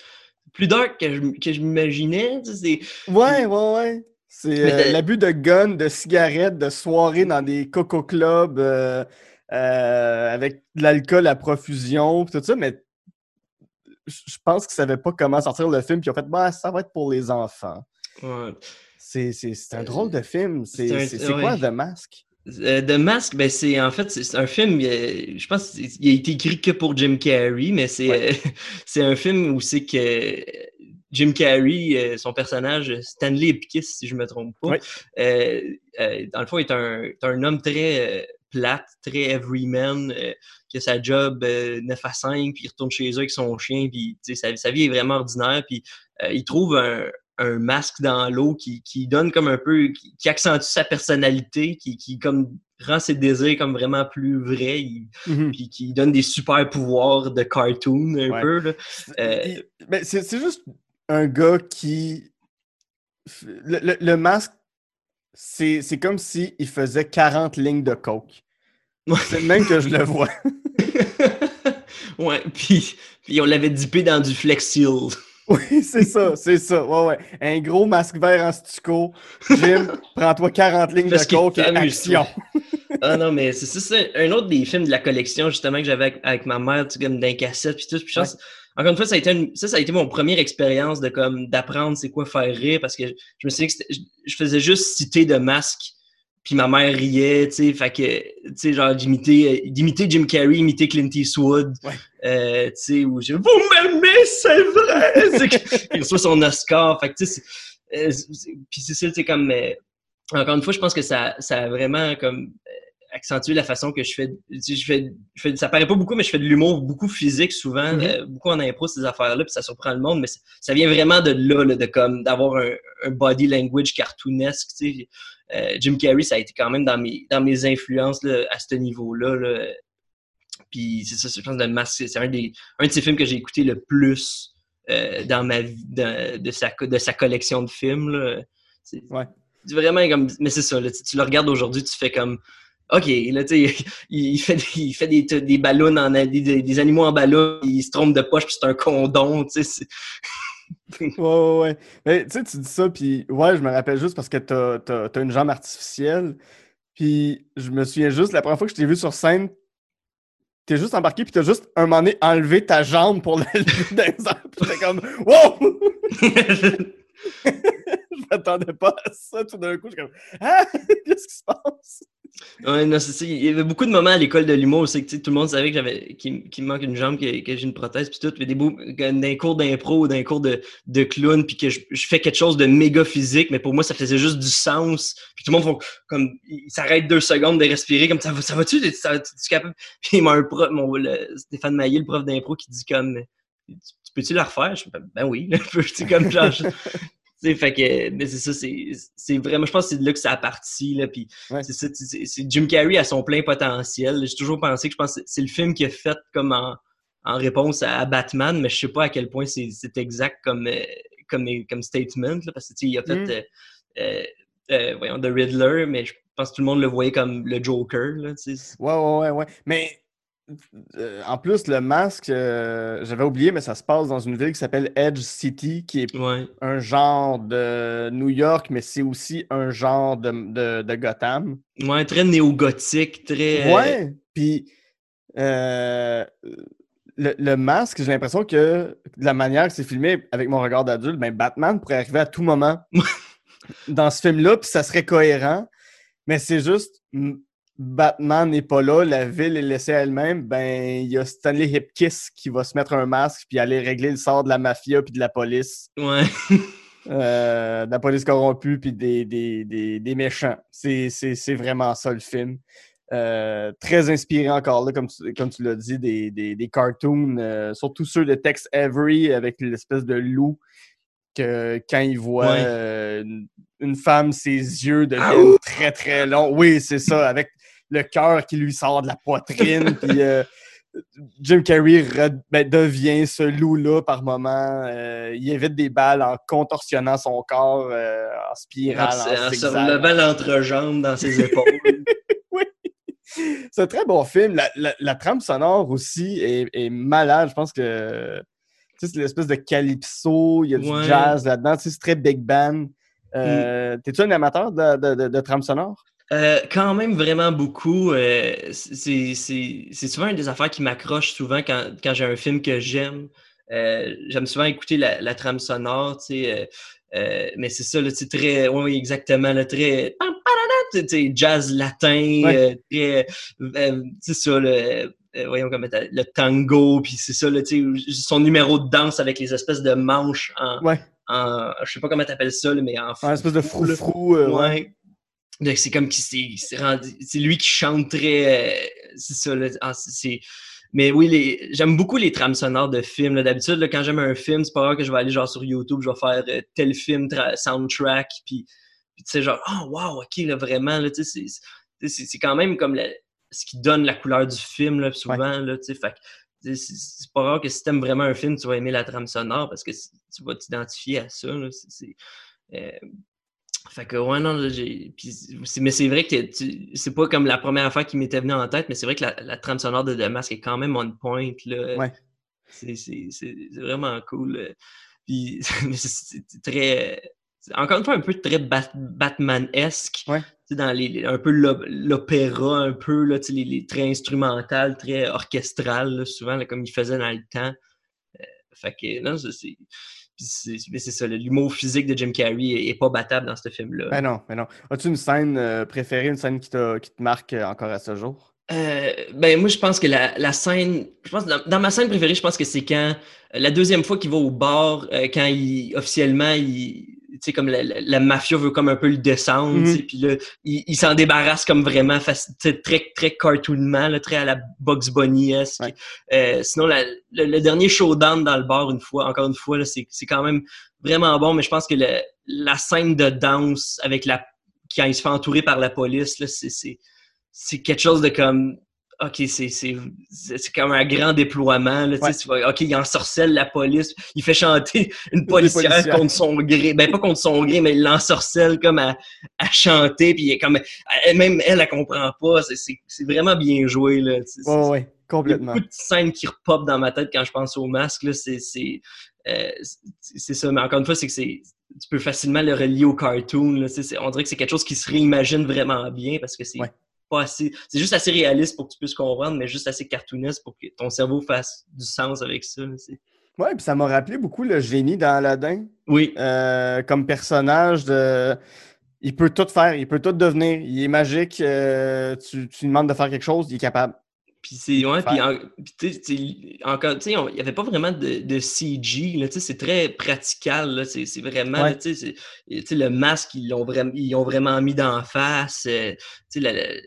plus dark que je, que je m'imaginais. tu sais, ouais, ouais, ouais. C'est euh, l'abus de guns, de cigarettes, de soirées dans des coco clubs euh, euh, avec de l'alcool à profusion, tout ça, mais je pense qu'ils savaient pas comment sortir le film, puis ont fait bah, ça va être pour les enfants. Ouais. C'est c'est- c'est un drôle de film. C'est quoi. The Mask? The Mask, ben c'est en fait c'est un film. je pense qu'il a été écrit que pour Jim Carrey, mais c'est Ouais. [LAUGHS] c'est un film où c'est que Jim Carrey, euh, son personnage Stanley Ipkiss, si je me trompe pas, euh, euh, dans le fond est un, est un homme très euh, plate, très everyman, euh, qui a sa job euh, 9 à 5, puis il retourne chez eux avec son chien, puis sa, sa vie est vraiment ordinaire, puis euh, il trouve un, un masque dans l'eau qui, qui donne comme un peu, qui, qui accentue sa personnalité, qui, qui comme rend ses désirs comme vraiment plus vrais, il- Mhm. puis qui donne des super pouvoirs de cartoon un Ouais. peu. Là. Euh, ben, c'est juste un gars qui. Le, le- le masque, c'est c'est comme s'il faisait 40 lignes de coke. C'est le même que je le [LAUGHS] vois. ouais, puis, puis on l'avait dippé dans du Flex Seal. [LAUGHS] Oui, c'est ça, c'est ça. Ouais, ouais. Un gros masque vert en stucco. Jim, [LAUGHS] prends-toi 40 lignes de coke et action. Ah non, mais c'est ça, c'est un autre des films de la collection, justement, que j'avais avec, avec ma mère, tu sais, comme d'un cassette, puis tout. Puis je pense, encore une fois, ça a été, une- ça, ça a été mon première expérience de comme d'apprendre c'est quoi faire rire, parce que je me suis dit que je, je faisais juste citer de masque, puis ma mère riait, tu sais, fait que, tu sais, genre d'imiter, euh, d'imiter Jim Carrey, imiter Clint Eastwood, Ouais. euh, tu sais, où je, vous m'aimez, c'est vrai! [LAUGHS] Que- il reçoit son Oscar, fait que, tu sais, euh, c'est- puis c'est ça, tu sais, comme, euh, encore une fois, je pense que ça, ça a vraiment comme accentué la façon que je fais, je fais, je fais- ça paraît pas beaucoup, mais je fais de l'humour beaucoup physique souvent, Mhm. euh, beaucoup en impro ces affaires-là, puis ça surprend le monde, mais ça, vient vraiment de là, là, de comme d'avoir un, un body language cartoonesque, tu sais. Euh, Jim Carrey, ça a été quand même dans mes, dans mes influences là, à ce niveau-là. Là. Puis c'est ça, je pense que The Mask, c'est- un, des, un de ces films que j'ai écouté le plus euh, dans ma vie, de, de, sa, de sa collection de films. Là. C'est Ouais. c'est vraiment comme. Mais c'est ça, tu le regardes aujourd'hui, tu fais comme. OK, là, tu sais, [LAUGHS] il, il fait, des- il fait des, des ballons, en, des, des- animaux en ballon, il se trompe de poche, puis c'est un condom, tu sais. [LAUGHS] Ouais, ouais, ouais. Mais tu sais, tu dis ça, puis ouais, je me rappelle juste parce que t'as t'as- t'as une jambe artificielle. Puis je me souviens juste, la première fois que je t'ai vu sur scène, t'es juste embarqué, puis t'as juste un moment donné enlevé ta jambe pour [LAUGHS] la lever dans les puis t'es comme Wow! je m'attendais pas à ça tout d'un coup. Je suis comme Ah! Qu'est-ce qui se passe? Il y avait beaucoup de moments à l'école de l'humour, c'est que tout le monde savait que j'avais qu'il me manque une jambe, que, j'ai une prothèse, puis tout. Des d'un cours d'impro ou d'un cours de, clown, puis que je, fais quelque chose de méga physique, mais pour moi, ça faisait juste du sens. Puis tout le monde comme il s'arrête deux secondes de respirer, comme ça va, ça va-tu? Ça tu capable? Puis il m'a un prof, mon, Stéphane Maillé, le prof d'impro, qui dit comme Tu tu peux-tu la refaire? Je fais ben oui, [LAUGHS] je peux, tu comme genre. Sais, fait que, mais c'est ça, c'est c'est vraiment, je pense que c'est de là que ça a parti, là, puis Ouais. c'est ça, c'est Jim Carrey à son plein potentiel. J'ai toujours pensé que je pense que c'est le film qui a fait comme en, en réponse à Batman, mais je sais pas à quel point c'est c'est exact comme, euh, comme, comme statement, là, parce que tu sais, il a fait, Mm. euh, euh, voyons, The Riddler, mais je pense que tout le monde le voyait comme le Joker, là, tu sais. Ouais, ouais, ouais, ouais. Mais euh, en plus, le masque, euh, j'avais oublié, mais ça se passe dans une ville qui s'appelle Edge City, qui est Ouais, un genre de New York, mais c'est aussi un genre de, de, de Gotham. ouais très néo-gothique, très... euh, Ouais, puis euh, le, le masque, j'ai l'impression que de la manière que c'est filmé avec mon regard d'adulte, ben Batman pourrait arriver à tout moment [LAUGHS] dans ce film-là, puis ça serait cohérent. Mais c'est juste Batman n'est pas là, la ville est laissée à elle-même. Ben, il y a Stanley Hipkiss qui va se mettre un masque puis aller régler le sort de la mafia puis de la police, ouais. [LAUGHS] euh, de la police corrompue puis des, des, des, des méchants. C'est vraiment ça le film. Euh, très inspiré encore là, comme tu, comme tu l'as dit, des, des, des cartoons, euh, surtout ceux de Tex Avery avec l'espèce de loup que quand il voit Ouais. euh, une, femme, ses yeux Ah, deviennent très très longs. Oui, c'est ça, avec le cœur qui lui sort de la poitrine. [LAUGHS] puis euh, Jim Carrey re- ben, devient ce loup-là par moment. Euh, il évite des balles en contorsionnant son corps euh, en En, spirale, en, se- en se relevant l'entrejambe dans ses épaules. [LAUGHS] C'est un très bon film. La, la- la trame sonore aussi est, est malade. Je pense que c'est l'espèce de calypso, il y a du jazz là-dedans. C'est très big band. Euh, T'es-tu un amateur de, de, de, de trame sonore? Euh, quand même vraiment beaucoup. euh, c'est souvent une des affaires qui m'accroche souvent quand, quand j'ai un film que j'aime. Euh, j'aime souvent écouter la, la trame sonore, tu sais. mais c'est ça, c'est très. Oui, exactement, là, très. jazz latin, Ouais. très. c'est ça, le. voyons comment le tango, puis c'est ça, là, son numéro de danse avec les espèces de manches en. Ouais. en je sais pas comment t'appelles ça, mais en. Un espèce de frou-frou. euh, ouais. C'est comme qu'il s'est rendu. C'est lui qui chante très. euh, c'est ça, là. C'est-. Mais oui, les... j'aime beaucoup les trames sonores de films. là. D'habitude, là, quand j'aime un film, c'est pas rare que je vais aller genre sur YouTube, je vais faire euh, tel film tra- soundtrack, puis, tu sais, genre, oh wow, ok, là, vraiment, là, tu sais, c'est- c'est- c'est quand même comme la- ce qui donne la couleur du film, là, souvent, là, tu sais, fait c'est c'est pas rare que si t'aimes vraiment un film, tu vas aimer la trame sonore parce que tu vas t'identifier à ça, là, euh, fait que, ouais, non, là, j'ai. mais c'est vrai que c'est pas comme la première affaire qui m'était venue en tête, mais c'est vrai que la, la trame sonore de Mask est quand même on point, là. Ouais. C'est vraiment cool. euh. Puis, [LAUGHS] c'est très. Encore une fois, un peu très Bat- Batman-esque. Ouais. Dans les, un peu l'op- l'opéra, un peu, là, les, les très instrumental, très orchestral, là, souvent, là, comme il faisait dans le temps. Euh, fait que, non, c'est. C'est ça, l'humour physique de Jim Carrey est, pas battable dans ce film-là. Ben non, ben non. As-tu une scène euh, préférée, une scène qui, qui te marque euh, encore à ce jour? Euh, ben moi je pense que la, la scène, je pense dans, dans ma scène préférée, je pense que c'est quand la deuxième fois qu'il va au bar, euh, quand il officiellement il sais comme la, la, la mafia veut comme un peu le descendre, sais, puis là il, il s'en débarrasse comme vraiment très très cartoonement, là, très à la Bugs Bunny esque. Ouais. Euh, sinon la- le, le dernier showdown dans le bar une fois, encore une fois c'est quand même vraiment bon, mais je pense que le- la scène de danse avec la quand il se fait entourer par la police c'est quelque chose de comme OK, c'est c'est c'est c'est comme un grand déploiement là, tu sais, Ouais. tu vois, OK, il ensorcelle la police, il fait chanter une policière, policières. contre son gré, ben pas contre son gré, mais il l'ensorcelle comme à, à chanter puis il est comme elle- même elle elle comprend pas, c'est vraiment bien joué là, Ouais, ouais, il y a complètement. beaucoup de scènes qui repopent dans ma tête quand je pense au masque. là, C'est c'est, euh, ça. Mais encore une fois, c'est que c'est tu peux facilement le relier au cartoon. Là, on dirait que c'est quelque chose qui se réimagine vraiment bien parce que c'est Ouais. Pas assez. C'est juste assez réaliste pour que tu puisses comprendre, mais juste assez cartoonesque pour que ton cerveau fasse du sens avec ça. Ouais, puis ça m'a rappelé beaucoup le génie dans Aladdin. Oui. Euh, comme personnage de. Il peut tout faire, il peut tout devenir. Il est magique. Euh, tu, tu lui demandes de faire quelque chose, il est capable. Puis c'est ouais, puis encore, tu sais, il n'y avait pas vraiment de, de CG, là, tu sais, c'est très pratical, c'est vraiment, tu sais, le masque, ils l'ont vraiment, ils ont vraiment mis d'en face, euh, tu sais,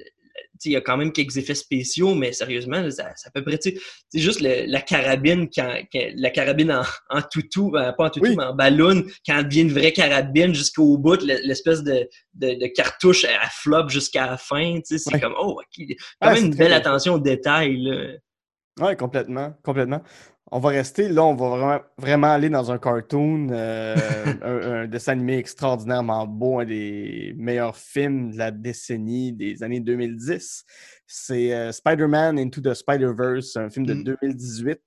il y a quand même quelques effets spéciaux, mais sérieusement, ça, ça peut près, c'est juste la carabine, quand, la carabine en, en toutou, ben, pas en toutou, mais en ballon, quand elle devient une vraie carabine jusqu'au bout, l'espèce de, de, de, cartouche, elle flop jusqu'à la fin, c'est comme, oh, quand même une belle attention aux détails, Oui, complètement, complètement. On va rester, là, on va vraiment, aller dans un cartoon, euh, [LAUGHS] un, dessin animé extraordinairement beau, un des meilleurs films de la décennie des années 2010. C'est euh, Spider-Man Into the Spider-Verse, un film de 2018, mm.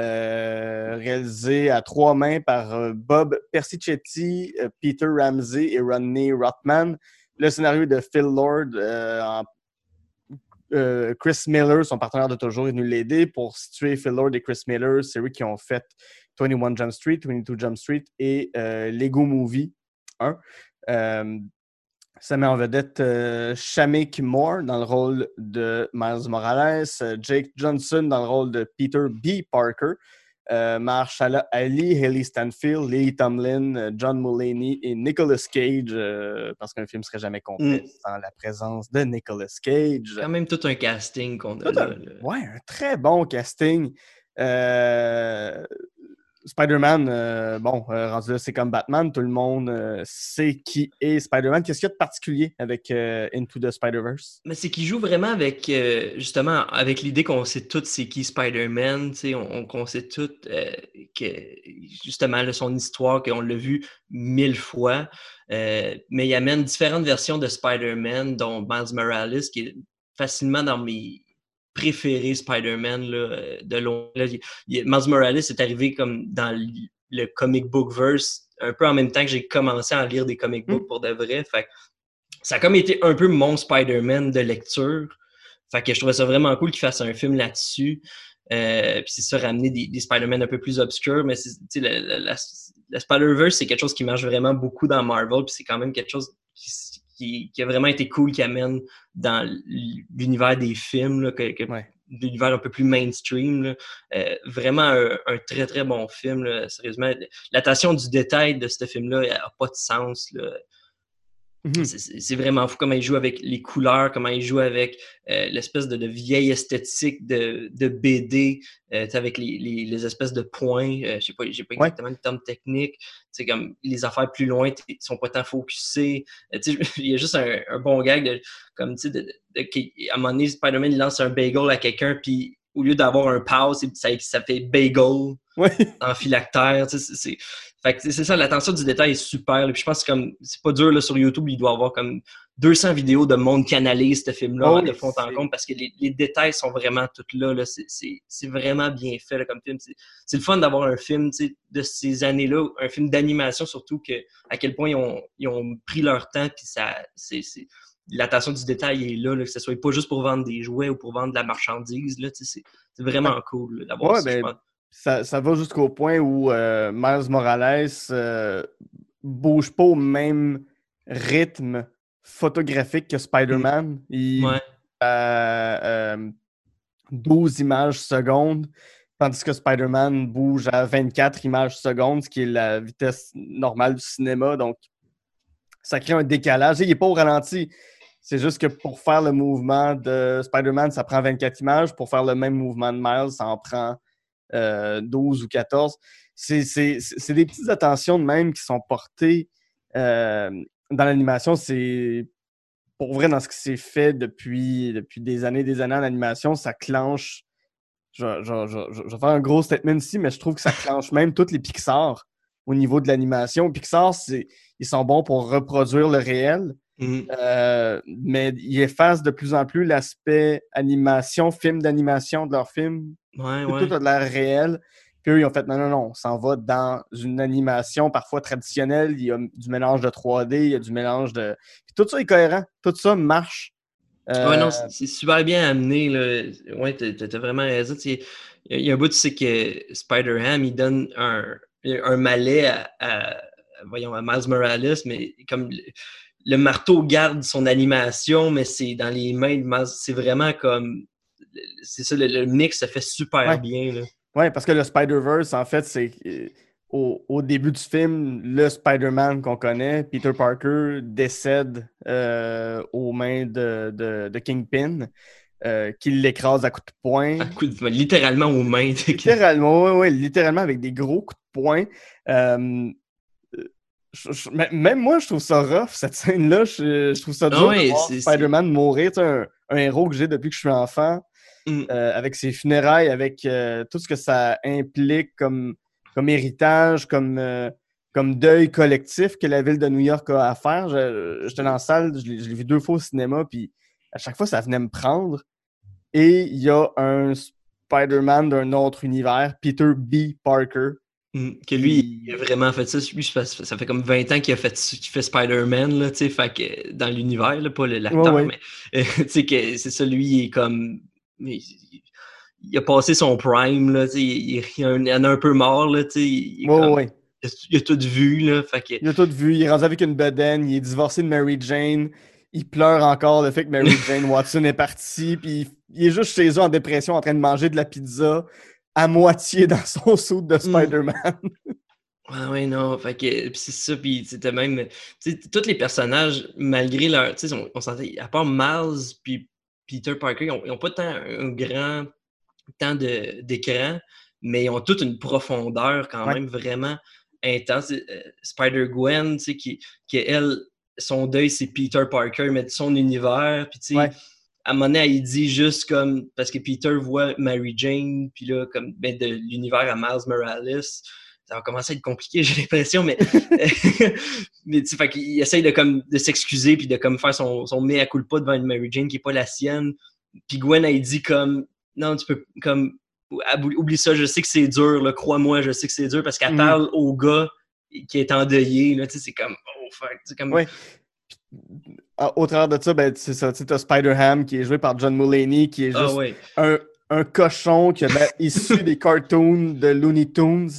euh, réalisé à trois mains par Bob Persichetti, Peter Ramsey et Rodney Rothman. Le scénario de Phil Lord en euh, Chris Miller, son partenaire de toujours, est venu l'aider pour situer Phil Lord et Chris Miller. C'est eux qui ont fait 21 Jump Street, 22 Jump Street et euh, Lego Movie 1. Euh, ça met en vedette Shamik Moore dans le rôle de Miles Morales, Jake Johnson dans le rôle de Peter B. Parker, euh, Marshala Ali, Haley Stanfield, Lily Tomlin, euh, John Mulaney et Nicolas Cage, euh, parce qu'un film serait jamais complet mm. sans la présence de Nicolas Cage. Quand même tout un casting qu'on a là, Ouais, un très bon casting. Spider-Man, euh, bon, euh, rendu là, c'est comme Batman, tout le monde euh, sait qui est Spider-Man. Qu'est-ce qu'il y a de particulier avec Into the Spider-Verse? Mais c'est qu'il joue vraiment avec, justement, avec l'idée qu'on sait tous c'est qui Spider-Man, on, qu'on sait tout que, justement, son histoire, qu'on l'a vu mille fois. mais il amène différentes versions de Spider-Man, dont Miles Morales, qui est facilement dans mes préféré Spider-Man euh, de loin. Miles Morales est arrivé comme dans le comic book verse un peu en même temps que j'ai commencé à lire des comic books mm. pour de vrai. Fait ça a comme été un peu mon Spider-Man de lecture. Fait que je trouvais ça vraiment cool qu'il fasse un film là-dessus. Euh, puis c'est ça, ramener des, Spider-Man un peu plus obscurs. Mais la, la, la Spider-Verse, c'est quelque chose qui marche vraiment beaucoup dans Marvel. Puis c'est quand même quelque chose qui, qui, a vraiment été cool, qui amène dans l'univers des films, l'univers un peu plus mainstream. Euh, vraiment un, très, très bon film. Sérieusement, l'attention du détail de ce film-là n'a pas de sens. Mhm. C'est vraiment fou comment il joue avec les couleurs, comment il joue avec euh, l'espèce de, vieille esthétique de, de BD, euh, avec les, les, espèces de points. Euh, je sais pas, j'ai pas exactement le terme technique. C'est comme les affaires plus loin sont pas tant focusées. [LAUGHS] il y a juste un, bon gag de, comme tu sais, à un moment donné, Spider-Man il lance un bagel à quelqu'un, puis au lieu d'avoir un pause, ça, ça fait bagel [LAUGHS] en phylactère. C'est c'est ça, l'attention du détail est super. Puis je pense que comme c'est pas dur là, sur YouTube, il doit y avoir comme 200 vidéos de monde qui analyse ce film-là de fond en compte parce que les, détails sont vraiment tous là. là. C'est vraiment bien fait comme film. C'est le fun d'avoir un film de ces années-là, un film d'animation surtout, que à quel point ils ont, ils ont pris leur temps. Puis ça, c'est l'attention du détail est là, que ce soit pas juste pour vendre des jouets ou pour vendre de la marchandise. C'est vraiment cool d'avoir ça. Ben, ça, va jusqu'au point où euh, Miles Morales euh, bouge pas au même rythme photographique que Spider-Man. Il ouais. 12 images secondes, tandis que Spider-Man bouge à 24 images secondes, ce qui est la vitesse normale du cinéma. Donc, ça crée un décalage. Il n'est pas au ralenti. C'est juste que pour faire le mouvement de Spider-Man, ça prend 24 images. Pour faire le même mouvement de Miles, ça en prend 12 euh, ou 14. C'est des petites attentions de même qui sont portées euh, dans l'animation. C'est pour vrai dans ce qui s'est fait depuis, des années des années en animation, ça clenche. Je, vais faire un gros statement ici, mais je trouve que ça clenche même toutes les Pixar au niveau de l'animation. Pixar, ils sont bons pour reproduire le réel, mmh. euh, mais ils effacent de plus en plus l'aspect animation, film d'animation de leur film Ouais, Tout a de l'air réel. Puis eux, ils ont fait non, non, non, on s'en va dans une animation parfois traditionnelle. Il y a du mélange de 3D, il y a du mélange de. Puis tout ça est cohérent. Tout ça marche Euh, Ouais, non, c'est c'est super bien amené. Là. Ouais, t'as vraiment raison. Tu sais, Il y a- il y a un bout, tu sais, que Spider-Ham, il donne un, un malais à, à- voyons, à Miles Morales, mais comme le, marteau garde son animation, mais c'est dans les mains de Miles. C'est vraiment comme. C'est ça, le, le mix se fait super Ouais. bien. Ouais, parce que le Spider-Verse, en fait, c'est euh, au, au début du film, le Spider-Man qu'on connaît, Peter Parker, décède euh, aux mains de, de, de Kingpin, euh, qui l'écrase à coups de poing. À coup de- littéralement aux mains. Littéralement, ouais, ouais, littéralement avec des gros coups de poing. Euh, je- je- m- même moi, je trouve ça rough, cette scène-là. Je, je trouve ça dur Ah ouais, de voir Spider-Man mourir. Un, un héros que j'ai depuis que je suis enfant, Mm. euh, avec ses funérailles, avec euh, tout ce que ça implique comme, comme héritage, comme, euh, comme deuil collectif que la ville de New York a à faire. Je- J'étais dans la salle, je l'ai vu deux fois au cinéma, puis à chaque fois, ça venait me prendre. Et il y a un Spider-Man d'un autre univers, Peter B. Parker. Mm, Que lui, il a vraiment fait ça. Lui, ça fait- comme 20 ans qu'il a fait, qu'il fait Spider-Man, là, tu sais, dans l'univers, là, pas l'acteur, Ouais, ouais. mais [LAUGHS] tu sais, que c'est ça, lui, il est comme. Il, il a passé son prime, là, tu sais, il, en a un peu mort, là, tu sais. Il, est Ouais, comme- ouais. il a, tout vu, là, fait que. Il a tout vu. Il est rendu avec une bedaine. Il est divorcé de Mary Jane. Il pleure encore le fait que Mary [LAUGHS] Jane Watson est partie. Puis il, il est juste chez eux en dépression en train de manger de la pizza à moitié dans son suit de Spider-Man. Ouais, ouais, non, fait que, c'est ça, puis c'était même, tous les personnages, malgré leur, tu sais, on, on sentait, à part Miles puis Peter Parker, ils n'ont pas tant un grand temps d'écran, mais ils ont toute une profondeur quand Ouais. même vraiment intense. Euh, Spider-Gwen, tu sais, qui, qui, elle, son deuil, c'est Peter Parker, mais de son univers, puis tu sais, Ouais. À un moment donné, il dit juste comme, parce que Peter voit Mary Jane, puis là, comme, ben, de l'univers à Miles Morales, ça va commencer à être compliqué, [LAUGHS] j'ai l'impression, mais, [LAUGHS] mais tu sais, qu'il essaye de, comme, de s'excuser puis de comme faire son, son mea culpa devant une Mary Jane qui est pas la sienne. Puis Gwen, elle dit comme, non, tu peux, comme, oublie ça, je sais que c'est dur, là, crois-moi, je sais que c'est dur, parce qu'elle Mhm. parle au gars qui est endeuillé, là, tu sais, c'est comme, oh, fuck, c'est comme, Ouais. Ah, Au travers de ça, ben, c'est ça. Tu as Spider-Ham qui est joué par John Mulaney, qui est ah juste un, un cochon qui a l'air issu [LAUGHS] des cartoons de Looney Tunes.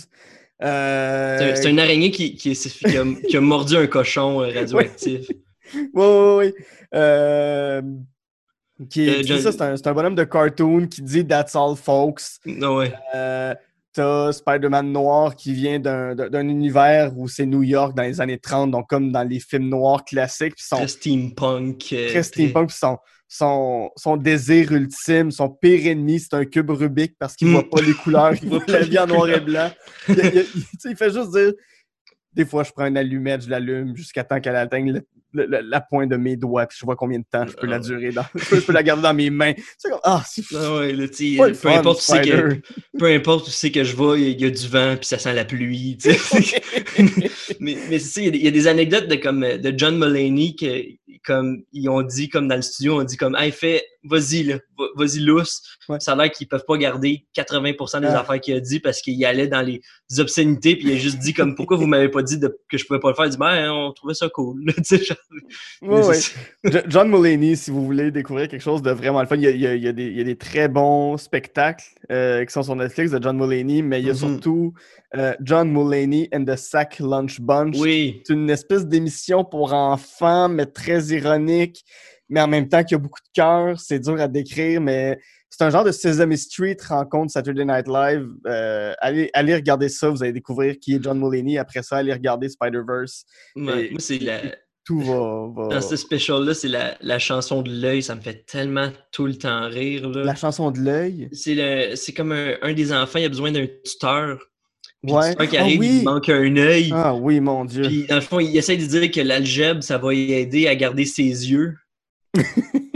Euh, C'est un- c'est une araignée qui, qui, est- qui a, qui a mordu un cochon euh, [LAUGHS] radioactif. Oui, oui, oui. Euh, qui est- Euh, John- ça, c'est un, bonhomme de cartoon qui dit That's all, folks. Non, ouais. T'as Spider-Man noir qui vient d'un univers où c'est New York dans les années 30, donc comme dans les films noirs classiques. Puis son, Très steampunk. euh, très steampunk, puis son, son, son désir ultime, son pire ennemi, c'est un cube Rubik parce qu'il Mm. voit pas les couleurs, [LAUGHS] il voit la vie en noir et blanc. Il, il- il fait juste dire des fois, je prends une allumette, je l'allume jusqu'à temps qu'elle atteigne le- le- le- la pointe de mes doigts, puis je vois combien de temps je peux la Ah ouais. durer dans. [LAUGHS] Je peux, je peux la garder dans mes mains. C'est comme Ah, c'est Ah ouais, là, tu sais, pas le peu fun, importe où c'est que, peu importe où c'est que je vais, il y, a du vent puis ça sent la pluie. tu sais. [LAUGHS] [LAUGHS] mais mais il y a des- il y, a des anecdotes de comme euh, de John Mulaney que comme ils ont dit comme dans le studio, on dit comme hey fais vas-y là, va- vas-y lousse. Ouais. Ça a l'air qu'ils peuvent pas garder 80% des Ah. affaires qu'il a dit parce qu'il allait dans les obscénités puis il a juste dit comme pourquoi vous m'avez pas dit de- que je pouvais pas le faire? Il dit ben on trouvait ça cool. John Mulaney, si vous voulez découvrir quelque chose de vraiment le fun, il y a, il y a- il y a des, il y a des très bons spectacles euh, qui sont sur Netflix de John Mulaney, mais il y a Mhm. surtout euh, John Mulaney and the Sack Lunch Bunch. Oui. C'est une espèce d'émission pour enfants, mais très ironique, mais en même temps qui a beaucoup de cœur. C'est dur à décrire, mais c'est un genre de Sesame Street rencontre Saturday Night Live. Euh, allez, allez regarder ça, vous allez découvrir qui est John Mulaney. Après ça, allez regarder Spider-Verse. Ouais, moi c'est la Tout va... va- Dans ce special-là, c'est la, la chanson de l'œil, ça me fait tellement tout le temps rire. là. La chanson de l'œil? C'est comme un, un des enfants, il a besoin d'un tuteur. Puis Ouais. Le tuteur qui Ah arrive, oui! il manque un œil. Ah oui, mon Dieu. Puis dans le fond, il essaie de dire que l'algèbre, ça va aider à garder ses yeux. [LAUGHS]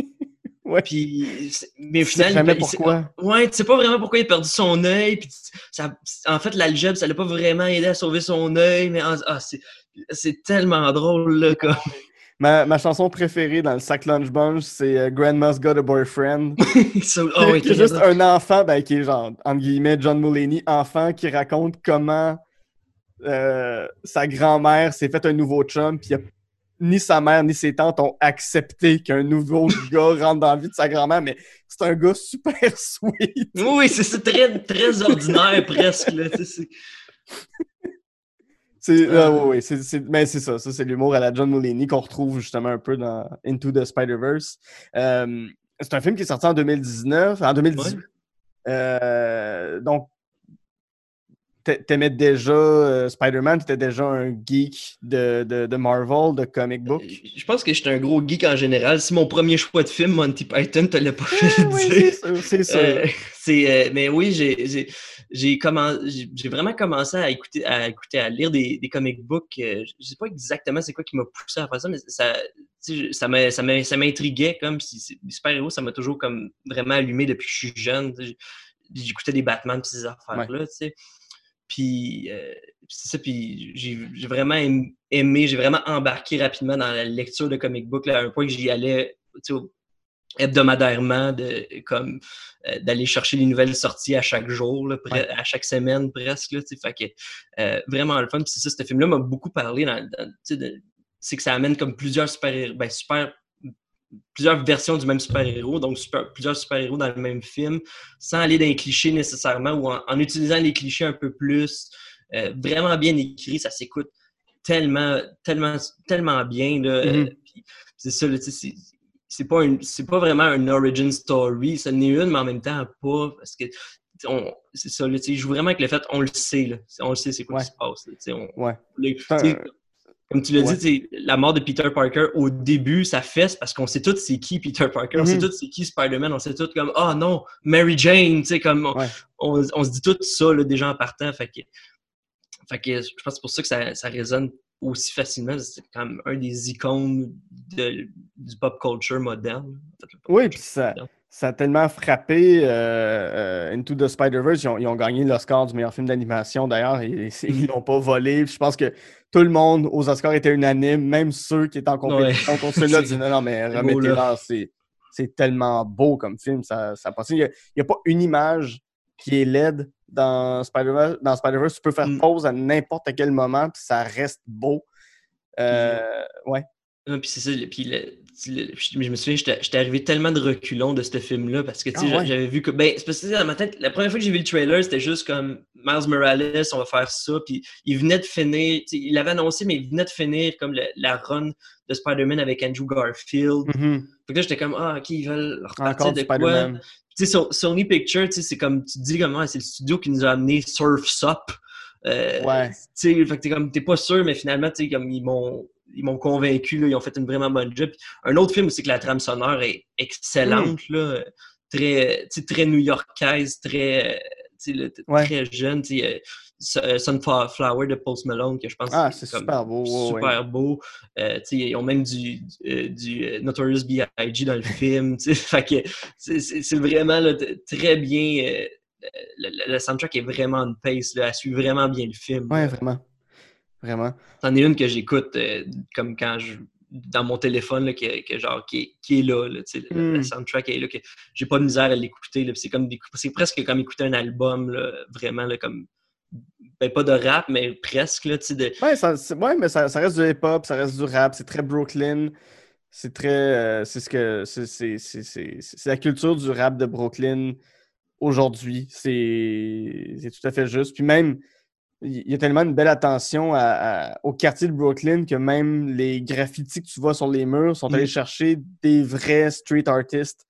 Ouais. Puis, mais au final, jamais il- pourquoi. Ouais, tu sais pas vraiment pourquoi il a perdu son œil. Puis ça, en fait, l'algèbre, ça l'a pas vraiment aidé à sauver son œil. Mais ah, c'est tellement drôle, là. Comme... Ma, ma chanson préférée dans le Sack Lunch Bunch, c'est euh, Grandma's Got a Boyfriend. [LAUGHS] Ça- ah qui est juste un enfant, ben, qui est genre, entre guillemets, John Mulaney, enfant, qui raconte comment euh, sa grand-mère s'est fait un nouveau chum, puis il a, ni sa mère ni ses tantes ont accepté qu'un nouveau [LAUGHS] gars rentre dans la vie de sa grand-mère, mais c'est un gars super [LAUGHS] sweet. Oui, c'est très, très ordinaire presque. Là, c'est- Ah. ah, ouais, c'est, mais c'est ça, ça c'est l'humour à la John Mulaney qu'on retrouve justement un peu dans Into the Spider-Verse. Euh, c'est un film qui est sorti en 2019, en 2018. Euh, donc, t'aimais déjà euh, Spider-Man, t'étais déjà un geek de, de, de Marvel, de comic book? Je pense que j'étais un gros geek en général. C'est mon premier choix de film, Monty Python, tu l'as pas fait oui, dire. c'est sûr, c'est. Euh, euh, mais oui, j'ai, commen- vraiment commencé à écouter, à écouter, à lire des, des comic books. euh, je sais pas exactement c'est quoi qui m'a poussé à faire ça, mais ça, ça, m'intriguait comme si les super-héros, ça m'a toujours comme vraiment allumé depuis que je suis jeune. J'écoutais des Batman et ces affaires-là, tu sais. Puis, euh, c'est ça, puis j'ai vraiment aim- aimé, j'ai vraiment embarqué rapidement dans la lecture de comic book, là, à un point que j'y allais, hebdomadairement, de, comme euh, d'aller chercher les nouvelles sorties à chaque jour, là, pre- Ouais. à chaque semaine presque. Là, fait que, euh, vraiment le fun. Puis c'est ça, ce film-là m'a beaucoup parlé. Dans, de- c'est que ça amène comme plusieurs super, ben, super plusieurs versions du même super-héros, donc super- plusieurs super-héros dans le même film, sans aller dans les clichés nécessairement ou en, en utilisant les clichés un peu plus. Euh, vraiment bien écrit, ça s'écoute tellement, tellement, tellement bien. Là, puis c'est ça, c'est- pas, une- pas vraiment un origin story, ça n'est une, mais en même temps pas, parce que c'est ça, là, je joue vraiment avec le fait, on le sait, là, on le sait c'est quoi Ouais. qui se passe. là, on, Ouais. Comme tu l'as Ouais. dit, la mort de Peter Parker, au début, ça fesse parce qu'on sait tous c'est qui Peter Parker, on sait Mhm. tous c'est qui Spider-Man, on sait tous comme « Ah non, Mary Jane! » Tu sais, comme on, Ouais. on, on se dit tout ça là, déjà en partant. Fait que, fait que je pense que c'est pour ça que ça, ça résonne aussi facilement. C'est comme un des icônes de- du pop culture moderne. Oui, puis ça, moderne. Ça a tellement frappé euh, euh, Into the Spider-Verse. Ils ont, ils ont gagné l'Oscar du meilleur film d'animation d'ailleurs. [LAUGHS] Ils l'ont pas volé. Je pense que tout le monde aux Oscars était unanime, même ceux qui étaient en compétition contre [LAUGHS] ceux-là disaient non, non, mais remettez-leur. C'est, tellement beau comme film. Ça, ça passe. Il n'y a, pas une image qui est laide dans Spider-Verse. Dans Spider-Verse, tu peux faire Mm. pause à n'importe quel moment, puis ça reste beau. Euh, ouais. Ah, puis c'est ça, puis le- tu- le- je je me souviens, j'étais arrivé tellement de reculons de ce film-là parce que tu sais, Ah ouais? j'avais vu que. Ben, c'est parce que dans ma tête, la première fois que j'ai vu le trailer, c'était juste comme Miles Morales, on va faire ça. Puis il venait de finir, il l'avait annoncé, mais il venait de finir comme le- la run de Spider-Man avec Andrew Garfield. Mhm. Fait que là, j'étais comme, ah, ok, ils veulent repartir Encore de quoi? Tu sais, Sony Pictures, tu sais, c'est comme, tu te dis comment, c'est le studio qui nous a amené Surf's Up. Euh, Ouais. Tu sais, fait que t'es comme, t'es pas sûr, mais finalement, tu sais, comme, ils m'ont, ils m'ont convaincu, là, ils ont fait une vraiment bonne job. Un autre film aussi que la trame sonore est excellente, Mm. là, très, très new-yorkaise, très, t- Ouais. très jeune, euh, euh, Sunflower de Post Malone, que je pense Ah, que c'est super beau. ouais. super beau. Euh, ils ont même du, du, du, Notorious B.I.G. dans le [LAUGHS] film. c'est- c'est c'est vraiment là, très bien. euh, le, le- le soundtrack est vraiment une pace. Là, elle suit vraiment bien le film. Ouais, vraiment. Vraiment. C'en est une que j'écoute euh, comme quand je dans mon téléphone là, que, que genre qui est, qui est là, le, le Mm. soundtrack est là que j'ai pas de misère à l'écouter c'est comme c'est presque comme écouter un album là, vraiment là, comme ben, pas de rap mais presque là, de, Ouais, ça, ouais, mais ça, ça reste du hip-hop, ça reste du rap, c'est très Brooklyn. C'est très. euh, c'est ce que. c'est- la culture du rap de Brooklyn aujourd'hui. C'est c'est tout à fait juste. Puis même, il y a tellement une belle attention à- à- au quartier de Brooklyn que même les graffitis que tu vois sur les murs sont Mm. allés chercher des vrais street artists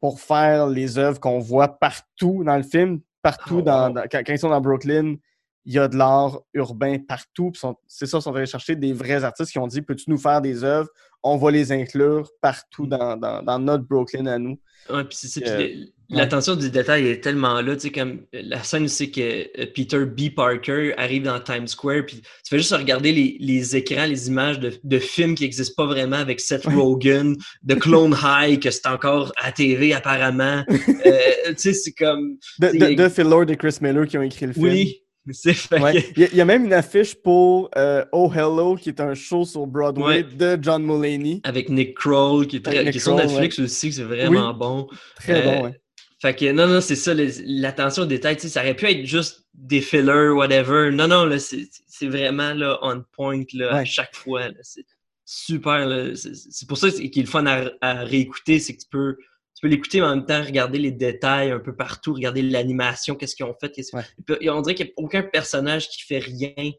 pour faire les œuvres qu'on voit partout dans le film, partout Oh, dans, wow. dans- quand, quand ils sont dans Brooklyn il y a de l'art urbain partout. C'est ça, ils sont allés chercher des vrais artistes qui ont dit Peux-tu nous faire des œuvres? On va les inclure partout dans, dans- dans notre Brooklyn à nous. Ouais, puis c'est Euh, L'attention du détail est tellement là, tu sais, comme la scène où c'est que euh, Peter B. Parker arrive dans Times Square, puis tu fais juste regarder les, les écrans, les images de, de films qui n'existent pas vraiment avec Seth. Rogen, de Clone [LAUGHS] High, que c'est encore à TV apparemment. [LAUGHS] Euh, tu sais, c'est comme. De, de Phil Lord et Chris Miller qui ont écrit le film. Oui, [LAUGHS] Ouais. Il, y a, il y a même une affiche pour euh, Oh Hello, qui est un show sur Broadway Ouais. de John Mulaney. Avec Nick Kroll, qui est, très- qui est sur Kroll, Netflix aussi, c'est vraiment bon. Très Euh, bon, ouais. Fait que non, non, c'est ça, l'attention aux détails, ça aurait pu être juste des fillers, whatever. Non, non, c'est vraiment là, on point là, à chaque fois. C'est super. c'est pour ça qu'il est le fun à, à réécouter, c'est que tu peux, tu peux l'écouter mais en même temps regarder les détails un peu partout, regarder l'animation, qu'est-ce qu'ils ont fait. qu'est-ce- Ouais. Et On dirait qu'il n'y a aucun personnage qui fait rien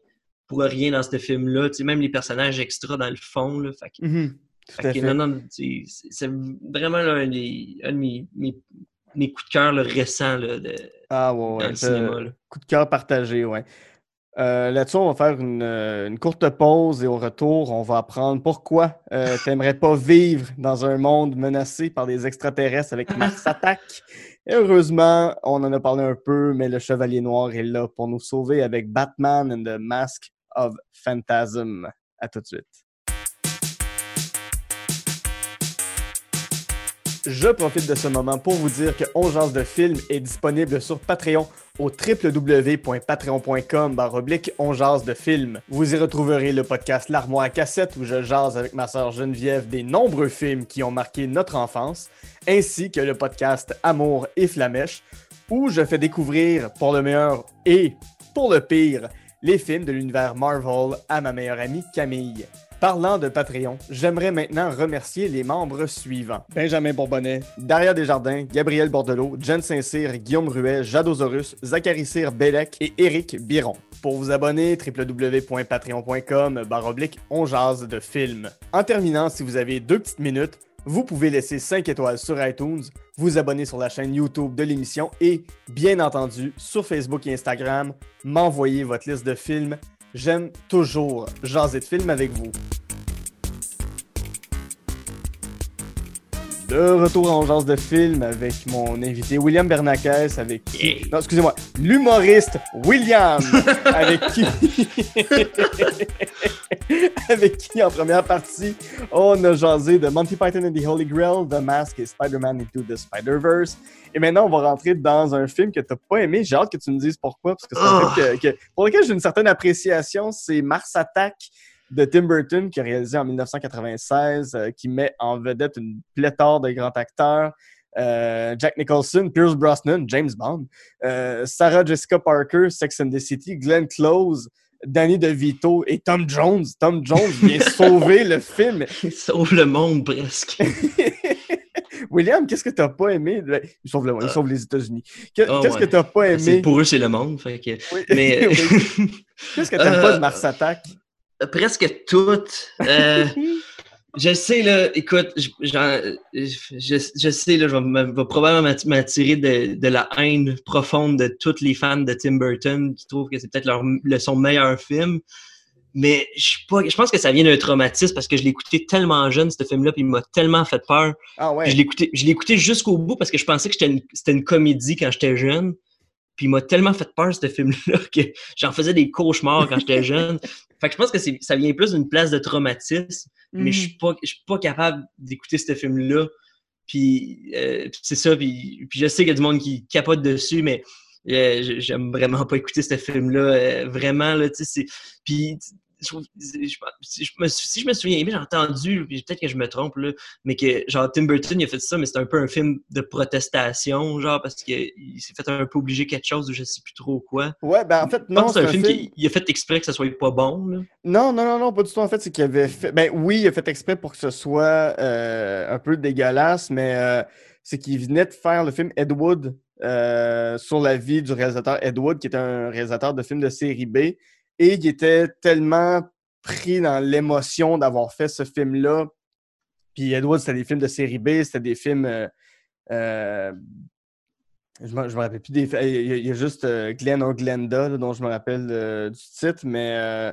pour rien dans ce film-là. Tu sais, même les personnages extra dans le fond. Là, fait que- Mhm. Tout fait à que fait. non, non, c'est vraiment là, un, des- un de mes, mes, mes coups de cœur récents là, de, Ah ouais, dans le cinéma. Coup de cœur partagé, ouais. Euh, Là-dessus, on va faire une, euh, une courte pause et au retour, on va apprendre pourquoi euh, t'aimerais pas vivre dans un monde menacé par des extraterrestres avec Mars [LAUGHS] Attack. Et heureusement, on en a parlé un peu, mais le Chevalier Noir est là pour nous sauver avec Batman and the Mask of Phantasm. À tout de suite. Je profite de ce moment pour vous dire que On Jase de film est disponible sur Patreon au www.patreon.com baroblique On Jase de film. Vous y retrouverez le podcast L'armoire à cassette où je jase avec ma sœur Geneviève des nombreux films qui ont marqué notre enfance, ainsi que le podcast Amour et Flamèche où je fais découvrir pour le meilleur et pour le pire les films de l'univers Marvel à ma meilleure amie Camille. Parlant de Patreon, j'aimerais maintenant remercier les membres suivants. Benjamin Bourbonnais, Daria Desjardins, Gabriel Bordelot, Jen Saint-Cyr, Guillaume Ruet, Jadosaurus, Zachary Cyr Bellec et Éric Biron. Pour vous abonner, www.patreon.com baroblique on jase de films. En terminant, si vous avez deux petites minutes, vous pouvez laisser 5 étoiles sur iTunes, vous abonner sur la chaîne YouTube de l'émission et, bien entendu, sur Facebook et Instagram, m'envoyer votre liste de films. J'aime toujours jaser de films avec vous. De retour en jase de film avec mon invité William Bernakes, avec qui... Yeah. Non, excusez-moi, l'humoriste William, [LAUGHS] avec qui... [LAUGHS] avec qui, en première partie, on a jasé de Monty Python and the Holy Grail, The Mask et Spider-Man Into the Spider-Verse. Et maintenant, on va rentrer dans un film que tu n'as pas aimé. J'ai hâte que tu me dises pourquoi, parce que c'est un Oh. film que- que- pour lequel j'ai une certaine appréciation. C'est Mars Attack de Tim Burton, qui a réalisé en 1996, euh, qui met en vedette une pléthore de grands acteurs. Euh, Jack Nicholson, Pierce Brosnan, James Bond, euh, Sarah Jessica Parker, Sex and the City, Glenn Close, Danny DeVito et Tom Jones. Tom Jones vient [LAUGHS] sauver le film. Il sauve le monde presque. [LAUGHS] William, qu'est-ce que t'as pas aimé? Ben, Il sauve, le, il sauve les États-Unis. Oh, Qu'est-ce ouais. que t'as pas C'est- aimé? Pour eux, c'est le monde. Fait que... Oui. Mais [LAUGHS] Oui. Qu'est-ce que t'aimes Euh, pas de Mars Attack? Presque toutes. Euh, [LAUGHS] je sais, là, écoute, je, je, je sais, là, je vais, me- vais probablement m'atti- m'attirer de, de la haine profonde de tous les fans de Tim Burton qui trouvent que c'est peut-être leur, le- son meilleur film. Mais je, suis pas, je pense que ça vient d'un traumatisme parce que je l'ai écouté tellement jeune, ce film-là, puis il m'a tellement fait peur. Ah ouais. Je l'ai écouté, je l'ai écouté jusqu'au bout parce que je pensais que une- c'était une comédie quand j'étais jeune. Puis il m'a tellement fait peur, ce film-là, [LAUGHS] que j'en faisais des cauchemars quand j'étais jeune. [LAUGHS] Fait que je pense que ça vient plus d'une place de traumatisme, mais je Mm. suis pas, je suis pas capable d'écouter ce film-là. Puis, euh, c'est ça, puis, puis je sais qu'il y a du monde qui capote dessus, mais euh, j'aime vraiment pas écouter ce film-là. euh, vraiment, là, tu sais, c'est... Puis, je, trouve- je- je- si je me, si je me souviens bien, j'ai entendu, peut-être que je me trompe, là, mais que genre Tim Burton il a fait ça, mais c'est un peu un film de protestation, genre parce qu'il s'est fait un peu obliger quelque chose ou je sais plus trop quoi. Ouais, ben en fait, non, c'est un film qui il a fait exprès que ça soit pas bon. Là. Non, non, non, non, pas du tout. En fait, c'est qu'il avait fait. Ben oui, il a fait exprès pour que ce soit euh, un peu dégueulasse, mais euh, c'est qu'il venait de faire le film Ed Wood euh, sur la vie du réalisateur Ed Wood, qui était un réalisateur de films de série B, et il était tellement pris dans l'émotion d'avoir fait ce film-là. Puis Ed Wood, c'était des films de série B, c'était des films. euh, euh, je me, rappelle plus des. Il y a, il y a juste euh, Glenn or Glenda, là, dont je me rappelle euh, du titre, mais euh,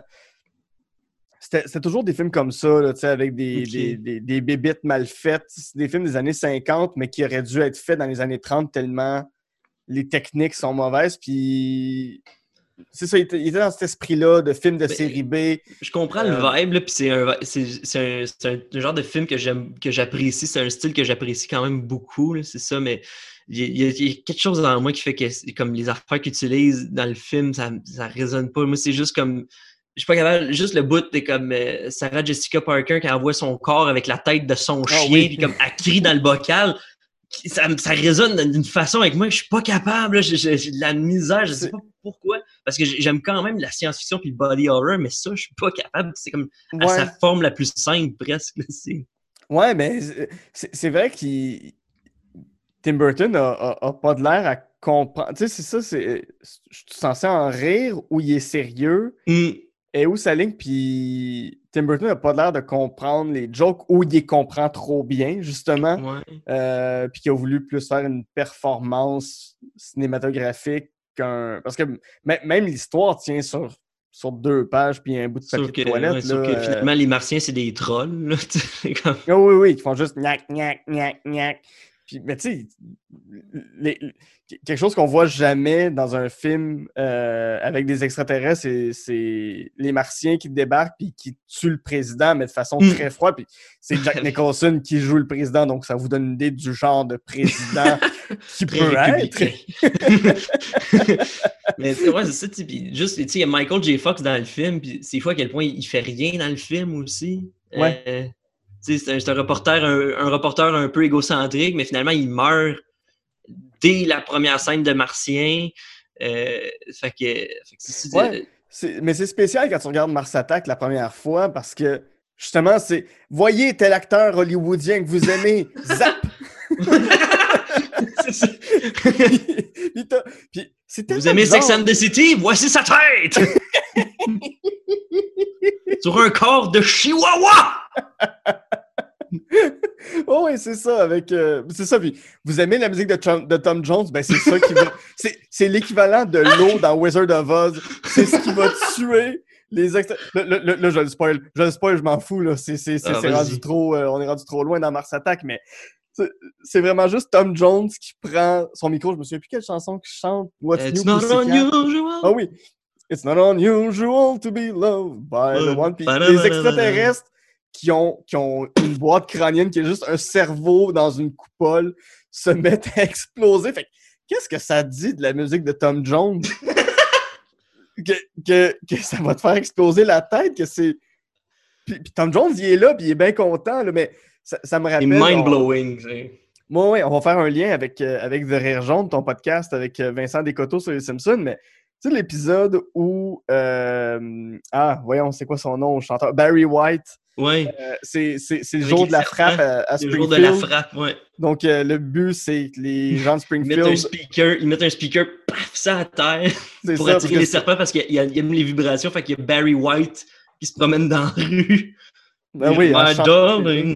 c'était toujours des films comme ça, là, avec des, des, des, des bébites mal faites. C'est des films des années 50, mais qui auraient dû être faits dans les années 30 tellement les techniques sont mauvaises. Puis c'est ça, il était, dans cet esprit-là de film de Ben, série B. Je comprends Euh, le vibe, là, puis c'est un, c'est, c'est un, c'est un genre de film que j'aime, que j'apprécie. C'est un style que j'apprécie quand même beaucoup, là, c'est ça, mais il y, a, il y quelque chose dans moi qui fait que c'est comme les affaires qu'ils utilisent dans le film, ça, ça résonne pas. Moi, c'est juste comme. Je suis pas capable, juste le bout de comme euh, Sarah Jessica Parker qui envoie son corps avec la tête de son Ah chien, oui. puis comme elle crie dans le bocal. Ça, ça résonne d'une façon avec moi que je suis pas capable. J'ai, de la misère, je sais pas pourquoi. parce que j'ai- j'aime quand même la science-fiction puis le body horror, mais ça, je suis pas capable. C'est comme à sa forme la plus simple, presque. Ouais, mais c'est- vrai qu'il. Tim Burton a, a- a pas de l'air à comprendre. Tu sais, c'est ça, c'est. Je suis censé en rire ou il est sérieux. Hmm. Et où sa ligne, puis Tim Burton n'a pas l'air de comprendre les jokes ou il les comprend trop bien, justement. Ouais. euh, puis qui a voulu plus faire une performance cinématographique qu'un. Parce que même l'histoire tient sur, sur deux pages, puis un bout de papier Sauf que, de toilette. ouais, sauf là, euh, finalement, les Martiens, c'est des trolls. Là, [LAUGHS] comme- Ah oui, oui, qui font juste gnac, gnac, gnac, gnac. Puis, mais tu sais, quelque chose qu'on voit jamais dans un film euh, avec des extraterrestres, c'est- les Martiens qui débarquent puis qui tuent le président, mais de façon Mm. très froide. Puis c'est Jack [LAUGHS] Nicholson qui joue le président, donc ça vous donne une idée du genre de président [LAUGHS] qui peut être. [LAUGHS] Mais tu ouais, c'est ça. puis juste, tu sais, il y a Michael J. Fox dans le film, puis c'est fou à quel point il fait rien dans le film aussi. Ouais. Euh, c'est un, reporter, un, un reporter un peu égocentrique, mais finalement, il meurt dès la première scène de Martien. Euh, fait que, fait que c'est- c'est- Ouais. Mais c'est spécial quand tu regardes Mars Attack la première fois parce que justement, c'est voyez tel acteur hollywoodien que vous aimez, zap! [LAUGHS] [LAUGHS] Puis Vous aimez Sex and the City? Voici sa tête! [LAUGHS] Sur un corps de chihuahua! [LAUGHS] Oh oui, c'est ça, avec. euh, c'est ça. Puis vous aimez la musique de, Tom- de Tom Jones? Ben, c'est ça qui va. [LAUGHS] c'est, l'équivalent de l'eau dans Wizard of Oz. C'est ce qui va tuer les extra. Là, là, là, là, je le spoil. Je le spoil, je m'en fous. Là. C'est, c'est, c'est, Ah, rendu trop. euh, on est rendu trop loin dans Mars Attack, mais. C'est, vraiment juste Tom Jones qui prend son micro. Je me souviens plus quelle chanson qu'il chante. What's It's New not unusual. Ah oui. It's not unusual to be loved by the one. Puis Ba-da-ba-da-ba-da. les extraterrestres qui ont, qui ont une boîte crânienne qui est juste un cerveau dans une coupole se mettent à exploser. Fait que, qu'est-ce que ça dit de la musique de Tom Jones? [LAUGHS] que, que, que ça va te faire exploser la tête, que c'est. Puis, puis Tom Jones, il est là, puis il est bien content, là, mais ça, ça me rappelle. on- mind-blowing. moi, oui, on va faire un lien avec, euh, avec The Rire Jaune, ton podcast avec euh, Vincent Descoteaux sur les Simpsons, mais tu sais, l'épisode où. euh, ah, voyons, c'est quoi son nom, le chanteur? Barry White. Euh, c'est le jour de la frappe à, à Le jour Springfield. de la frappe, ouais. Donc, euh, le but, c'est que les [LAUGHS] gens de Ils mettent un Springfield. speaker, ils mettent un speaker, paf, ça à terre [LAUGHS] pour ça, attirer les serpents parce qu'il y a- il aime les vibrations. Fait qu'il y a Barry White qui se promène dans la rue. Ben oui, My darling.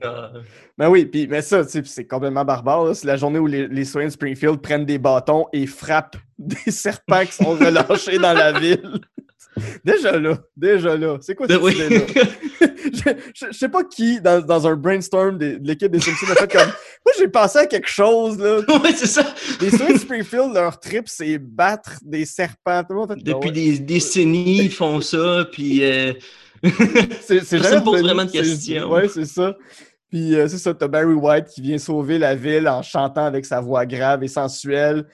Ben oui, puis mais ça, sais, puis c'est complètement barbare. C'est la journée où les, les de Springfield prennent des bâtons et frappent [LAUGHS] des serpents qui sont relâchés dans la ville. [LAUGHS] Déjà là, déjà là. C'est quoi Ben cette oui. idée-là? [LAUGHS] je, je- je sais pas qui, dans, dans un brainstorm de l'équipe des Simpsons, a fait comme. Moi, j'ai pensé à quelque chose, là. ouais, c'est ça. Les de Springfield, leur trip, c'est battre des serpents. Tout le monde fait, Depuis ouais. des décennies, ils font ça. Puis. euh, [LAUGHS] C'est, c'est jamais pose vraiment de questions. Ouais, c'est ça. Puis euh, c'est ça, t'as Barry White qui vient sauver la ville en chantant avec sa voix grave et sensuelle.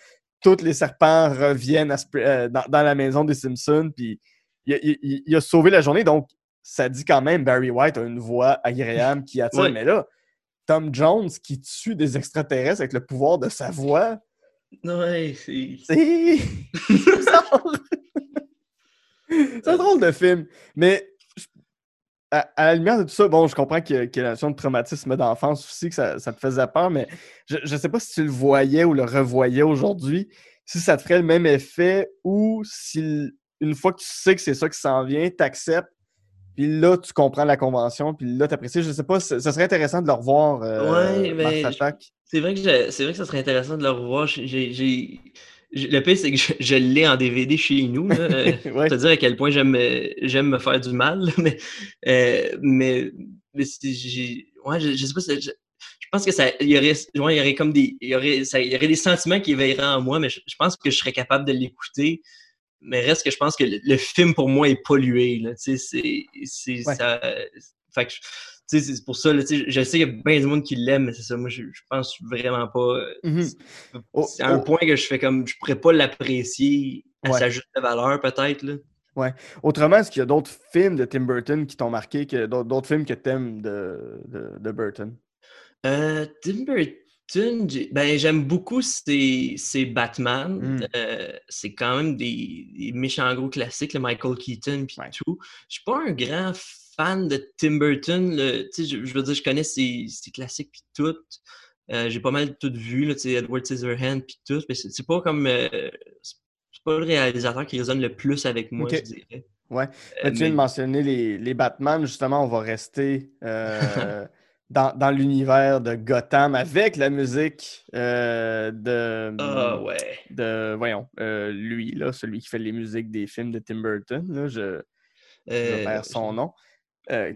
Tous les serpents reviennent à euh, dans, dans la maison des Simpsons. Puis il, a- il- il- il a sauvé la journée. Donc, ça dit quand même Barry White a une voix agréable qui attire. Ouais. Mais là, Tom Jones qui tue des extraterrestres avec le pouvoir de sa voix, Ouais, c'est. c'est [LAUGHS] [LAUGHS] c'est drôle de film. Mais à, à la lumière de tout ça, bon, je comprends qu'il y a, qu'il y a la notion de traumatisme d'enfance aussi, que ça, ça te faisait peur, mais je ne sais pas si tu le voyais ou le revoyais aujourd'hui, si ça te ferait le même effet ou si une fois que tu sais que c'est ça qui s'en vient, tu acceptes, puis là, tu comprends la convention, puis là, tu apprécies. Je sais pas, ça ça serait intéressant de le revoir, euh, Ouais, mais-. C'est vrai que je- vrai que ça serait intéressant de le revoir. J'ai- le pire, c'est que je, je l'ai en DVD chez nous. Là. [LAUGHS] Euh, Ouais. Te dire à quel point j'aime, euh, j'aime me faire du mal. Mais, euh, mais, mais j'ai, ouais, je, je sais pas, je, je pense que ça, il y aurait, ouais, il y aurait comme des, il y aurait, ça, il y aurait des sentiments qui éveilleraient en moi, mais je, je pense que je serais capable de l'écouter. Mais reste que je pense que le, le film pour moi est pollué. Là, tu sais, c'est, c'est, Ouais. ça, fait que c'est pour ça, là, tu sais, je sais qu'il y a bien du monde qui l'aime, mais c'est ça, moi, je, je pense vraiment pas. euh, Mhm. c'est- Oh, un oh. point que je fais comme, je pourrais pas l'apprécier à Ouais. sa juste valeur, peut-être, là. Autrement, est-ce qu'il y a d'autres films de Tim Burton qui t'ont marqué, que, d'autres, films que t'aimes de, de, de Burton? Euh, Tim Burton, ben, j'aime beaucoup ses, ses Batman. Mm. Euh, c'est quand même des, des méchants gros classiques, le Michael Keaton puis Ouais. tout. Je suis pas un grand fan de Tim Burton. Je, je veux dire, je connais ses, ses classiques puis tout. Euh, j'ai pas mal tout vu, là, Edward Scissorhands puis tout. Mais c'est pas comme... euh, c'est pas le réalisateur qui résonne le plus avec moi, je dirais. Ouais. Euh, tu viens mais- de mentionner les, les Batman, justement, on va rester [LAUGHS] dans, dans l'univers de Gotham avec la musique euh, de, Ah ouais. de, voyons, euh, lui, là, celui qui fait les musiques des films de Tim Burton, là, je, je perds son nom. Euh,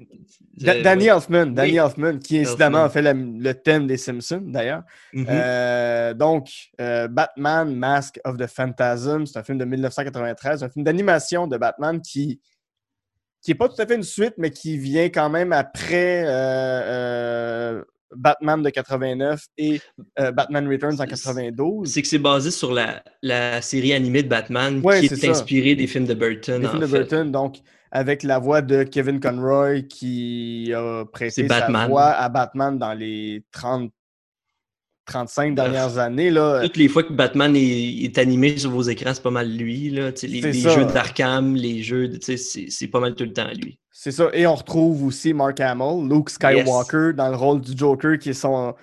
Da- Danny. Elfman, Danny Oui. Elfman, qui incidemment a fait la- le thème des Simpsons, d'ailleurs. Mhm. Euh, donc, euh, Batman Mask of the Phantasm, c'est un film de 1993, un film d'animation de Batman qui qui n'est pas tout à fait une suite, mais qui vient quand même après Batman de 89 et euh, Batman Returns en 92. C'est que c'est basé sur la, la série animée de Batman Ouais, qui est, inspirée des films de Burton. En films de fait. Burton, donc avec la voix de Kevin Conroy qui a prêté sa voix à Batman dans les 30, 35 dernières années. Là. Toutes les fois que Batman est, est animé sur vos écrans, c'est pas mal lui. Là. Les, les jeux d'Arkham, les jeux, c'est pas mal tout le temps lui. C'est ça. Et on retrouve aussi Mark Hamill, Luke Skywalker, dans le rôle du Joker, qui est son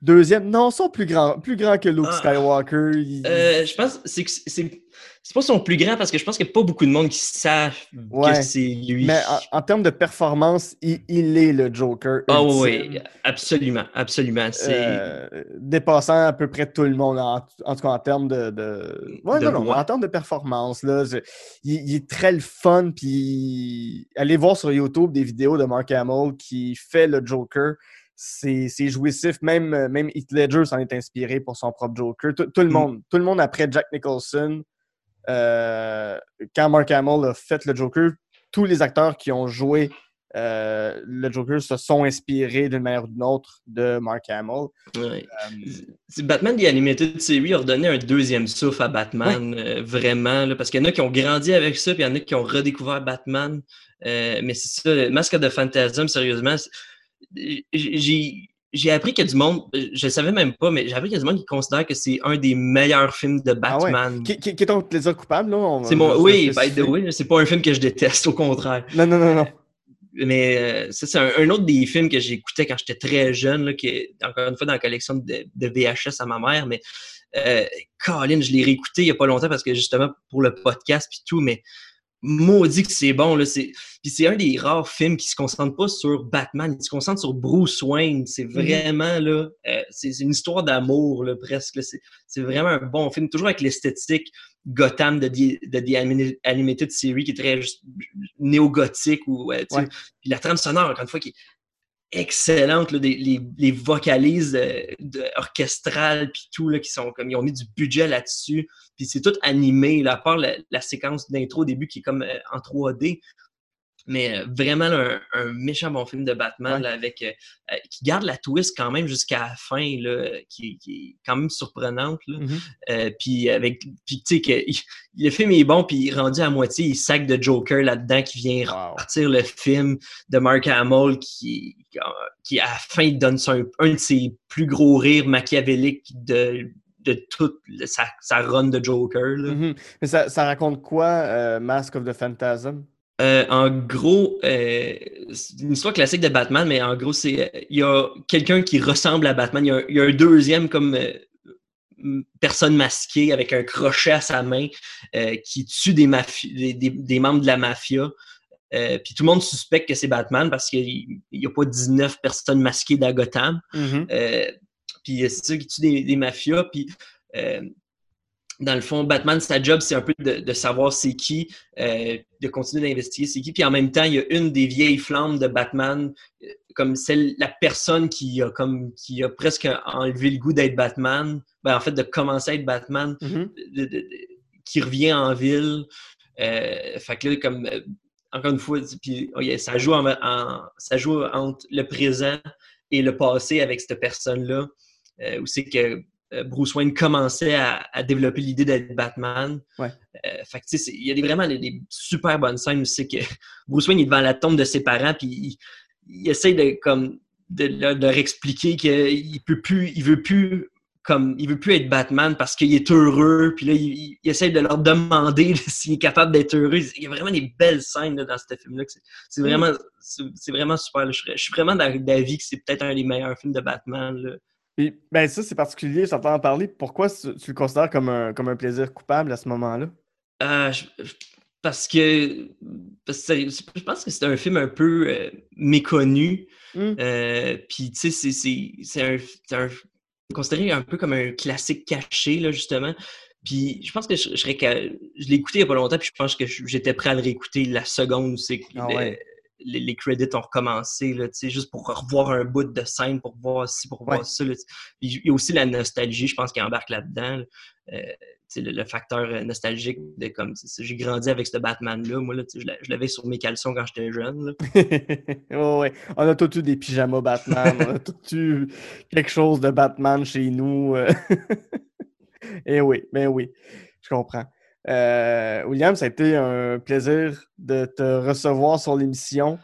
deuxième. Non, son plus grand, plus grand que Luke Ah. Skywalker. Il- Euh, je pense que c'est c'est pas son plus grand parce que je pense qu'il n'y a pas beaucoup de monde qui savent Ouais. que c'est lui. Mais en, en termes de performance, il, il est le Joker. Ah ultime. oui, absolument, absolument. Euh, dépassant à peu près tout le monde, en, en tout cas en termes de. de... Ouais, De non, non, en termes de performance, là, je- il, il est très le fun. Puis allez voir sur YouTube des vidéos de Mark Hamill qui fait le Joker. C'est jouissif. Même, même Heath Ledger s'en est inspiré pour son propre Joker. Tout, tout le Mm. monde, tout le monde après Jack Nicholson, quand Mark Hamill a fait le Joker, tous les acteurs qui ont joué euh, le Joker se sont inspirés d'une manière ou d'une autre de Mark Hamill. ouais. Euh, Batman The Animated Series a redonné un deuxième souffle à Batman, euh, vraiment, là, parce qu'il y en a qui ont grandi avec ça, puis il y en a qui ont redécouvert Batman. Euh, mais c'est ça, Masque de Phantasm, sérieusement, j'ai j'ai appris qu'il y a du monde, je le savais même pas, mais j'ai appris qu'il y a du monde qui considère que c'est un des meilleurs films de Ah ouais. Batman. Qui, qui- qui est ton plaisir coupable, là? C'est mon, oui, by the way, c'est pas un film que je déteste, au contraire. Non, non, non, non. Mais euh, ça, c'est un, un autre des films que j'écoutais quand j'étais très jeune, là, qui est encore une fois dans la collection de, de VHS à ma mère. Mais euh, Colin, je l'ai réécouté il n'y a pas longtemps parce que justement pour le podcast puis tout, mais maudit que c'est bon. Là, c'est... Puis c'est un des rares films qui se concentre pas sur Batman, il se concentre sur Bruce Wayne. C'est vraiment là, euh, c'est, une histoire d'amour là, presque. là. C'est, c'est vraiment un bon film, toujours avec l'esthétique Gotham de The, de The Animated Series qui est très juste néo-gothique ou sais. Ouais. Puis la trame sonore, encore une fois, qui est excellente, là, des- les, les vocalises euh, orchestrales puis tout, là, qui sont comme ils ont mis du budget là-dessus. Puis c'est tout animé, là, à part la, la séquence d'intro au début qui est comme euh, en 3D. Mais euh, vraiment là, un, un méchant bon film de Batman Ouais. là, avec euh, euh, qui garde la twist quand même jusqu'à la fin, là, qui, qui est quand même surprenante. Là. Mhm. Euh, puis avec puis tu sais que il- [LAUGHS] le film est bon puis rendu à moitié il sac de Joker là-dedans qui vient Wow. repartir le film de Mark Hamill qui qui à la fin il donne ça un, de ses plus gros rires machiavéliques de de toute sa, sa run de Joker là. Mhm. Mais ça, ça raconte quoi, euh, Mask of the Phantasm? Euh, en gros, euh, c'est une histoire classique de Batman, mais en gros, c'est il y a quelqu'un qui ressemble à Batman. Il y a, un- il y a un deuxième comme euh, personne masquée avec un crochet à sa main qui tue des, des, des- des membres de la mafia. Puis tout le monde suspecte que c'est Batman parce qu'il n'y a pas 19 personnes masquées. Mhm. Euh, puis c'est ça qui tue des, mafias. Puis dans le fond, Batman, sa job, c'est un peu de, de savoir c'est qui, euh, de continuer d'investiguer c'est qui. Puis en même temps, il y a une des vieilles flammes de Batman, euh, comme celle, la personne qui a comme qui a presque enlevé le goût d'être Batman, ben, en fait de commencer à être Batman, Mhm. de- de- de- qui revient en ville. Euh, fait que là, comme euh, encore une fois, puis oh, yeah, ça joue en, en- ça joue entre le présent et le passé avec cette personne-là, où c'est que Bruce Wayne commençait à, à développer l'idée d'être Batman. Ouais. Euh, fait il y a des, vraiment des, des super bonnes scènes où c'est que [LAUGHS] Bruce Wayne est devant la tombe de ses parents, puis il, il essaie de comme de, leur- de leur expliquer qu'il peut plus, il veut plus comme il veut plus être Batman parce qu'il est heureux, puis là, il, il- il essaie de leur demander [LAUGHS] s'il est capable d'être heureux. Il y a vraiment des belles scènes là, dans ce film-là. c'est- Mm. vraiment, c'est c'est vraiment super. là. Je, suis vraiment d'a- d'avis que c'est peut-être un des meilleurs films de Batman. là. Ben ça, c'est particulier, j'entends en parler. Pourquoi tu, tu le considères comme un, comme un plaisir coupable à ce moment-là? Euh, je- je- parce que, parce que je pense que c'est un film un peu euh, méconnu. Hmm. Euh, Puis, tu sais, c'est- un, un- considéré un peu comme un classique caché, là, justement. Puis, je pense que je, je l'ai écouté il n'y a pas longtemps, puis je pense que j'étais prêt à le réécouter la seconde où c'est Ah ouais. Les, les credits ont recommencé, là, juste pour revoir un bout de scène, pour voir ci, pour voir Ouais. ça. là. Puis, il y a aussi la nostalgie, je pense, qui embarque là-dedans. là. Euh, le, le facteur euh, nostalgique de comme j'ai grandi avec ce Batman-là. Moi, là, je l'a- je l'avais sur mes caleçons quand j'étais jeune. [LAUGHS] Ouais. On a tous eu des pyjamas Batman, on a [LAUGHS] tous eu quelque chose de Batman chez nous. euh. [LAUGHS] Et oui, ben oui, je comprends. Euh, William, ça a été un plaisir de te recevoir sur l'émission.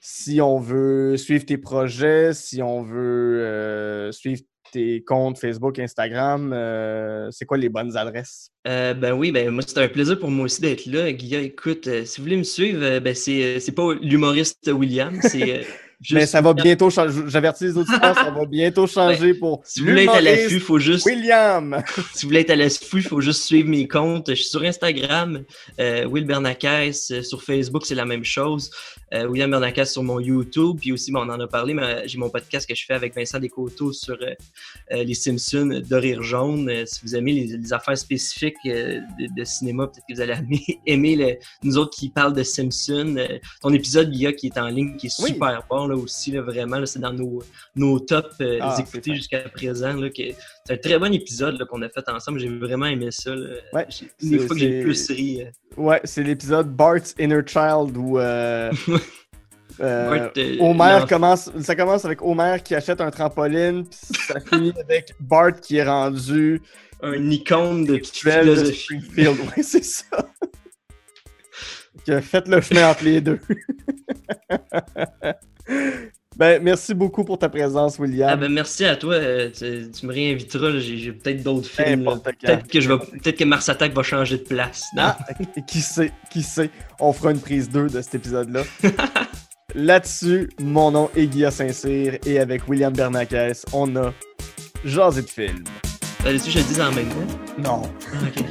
Si on veut suivre tes projets, si on veut euh, suivre tes comptes Facebook, Instagram, euh, c'est quoi les bonnes adresses? Euh, ben oui, ben moi, c'était un plaisir pour moi aussi d'être là. Guilla, écoute, euh, si vous voulez me suivre, ben c'est c'est pas l'humoriste William, c'est [LAUGHS] juste. Mais ça va bientôt changer. J'avertis les auditeurs, ça va [LAUGHS] bientôt changer pour Si vous voulez être à l'affût, il faut juste. William. [LAUGHS] Si vous voulez être à l'affût, il faut juste suivre mes comptes. Je suis sur Instagram, euh, Will euh, Sur Facebook, c'est la même chose. Euh, William Bernacques sur mon YouTube. Puis aussi, bon, on en a parlé, mais j'ai mon podcast que je fais avec Vincent Descoteaux sur euh, euh, les Simpsons de Rire Jaune. Euh, si vous aimez les, les affaires spécifiques euh, de, de cinéma, peut-être que vous allez aimer, [LAUGHS] le- nous autres qui parlent de Simpsons. Euh, ton épisode, Guilla, qui est en ligne, qui est Oui. super bon là aussi, là, vraiment. là, c'est dans nos, nos tops euh, Ah, écoutés jusqu'à présent. C'est un très bon épisode qu'on a fait ensemble. J'ai vraiment aimé ça. Ouais, une fois que j'ai plus ri. euh, Ouais, c'est l'épisode Bart's Inner Child où euh, [LAUGHS] euh, Bart, Homer commence. Ça commence avec Homer qui achète un trampoline, puis ça [LAUGHS] finit avec Bart qui est rendu un icône de philosophie. Springfield. [LAUGHS] Ouais, c'est ça. Que faites le chemin entre les deux. Ben, merci beaucoup pour ta présence, William. Ah ben merci à toi. euh, tu, tu me réinviteras. J'ai j'ai peut-être d'autres films. Peut-être que je vais. Peut-être que Mars Attack va changer de place. Non? Ah, [LAUGHS] qui sait, qui sait, on fera une prise 2 de cet épisode-là. [LAUGHS] Là-dessus, mon nom est Guillaume Saint-Cyr et avec William Bernacques, on a Jasé de film. Fallait-tu que je le dise en même temps? Non. Ah, ok.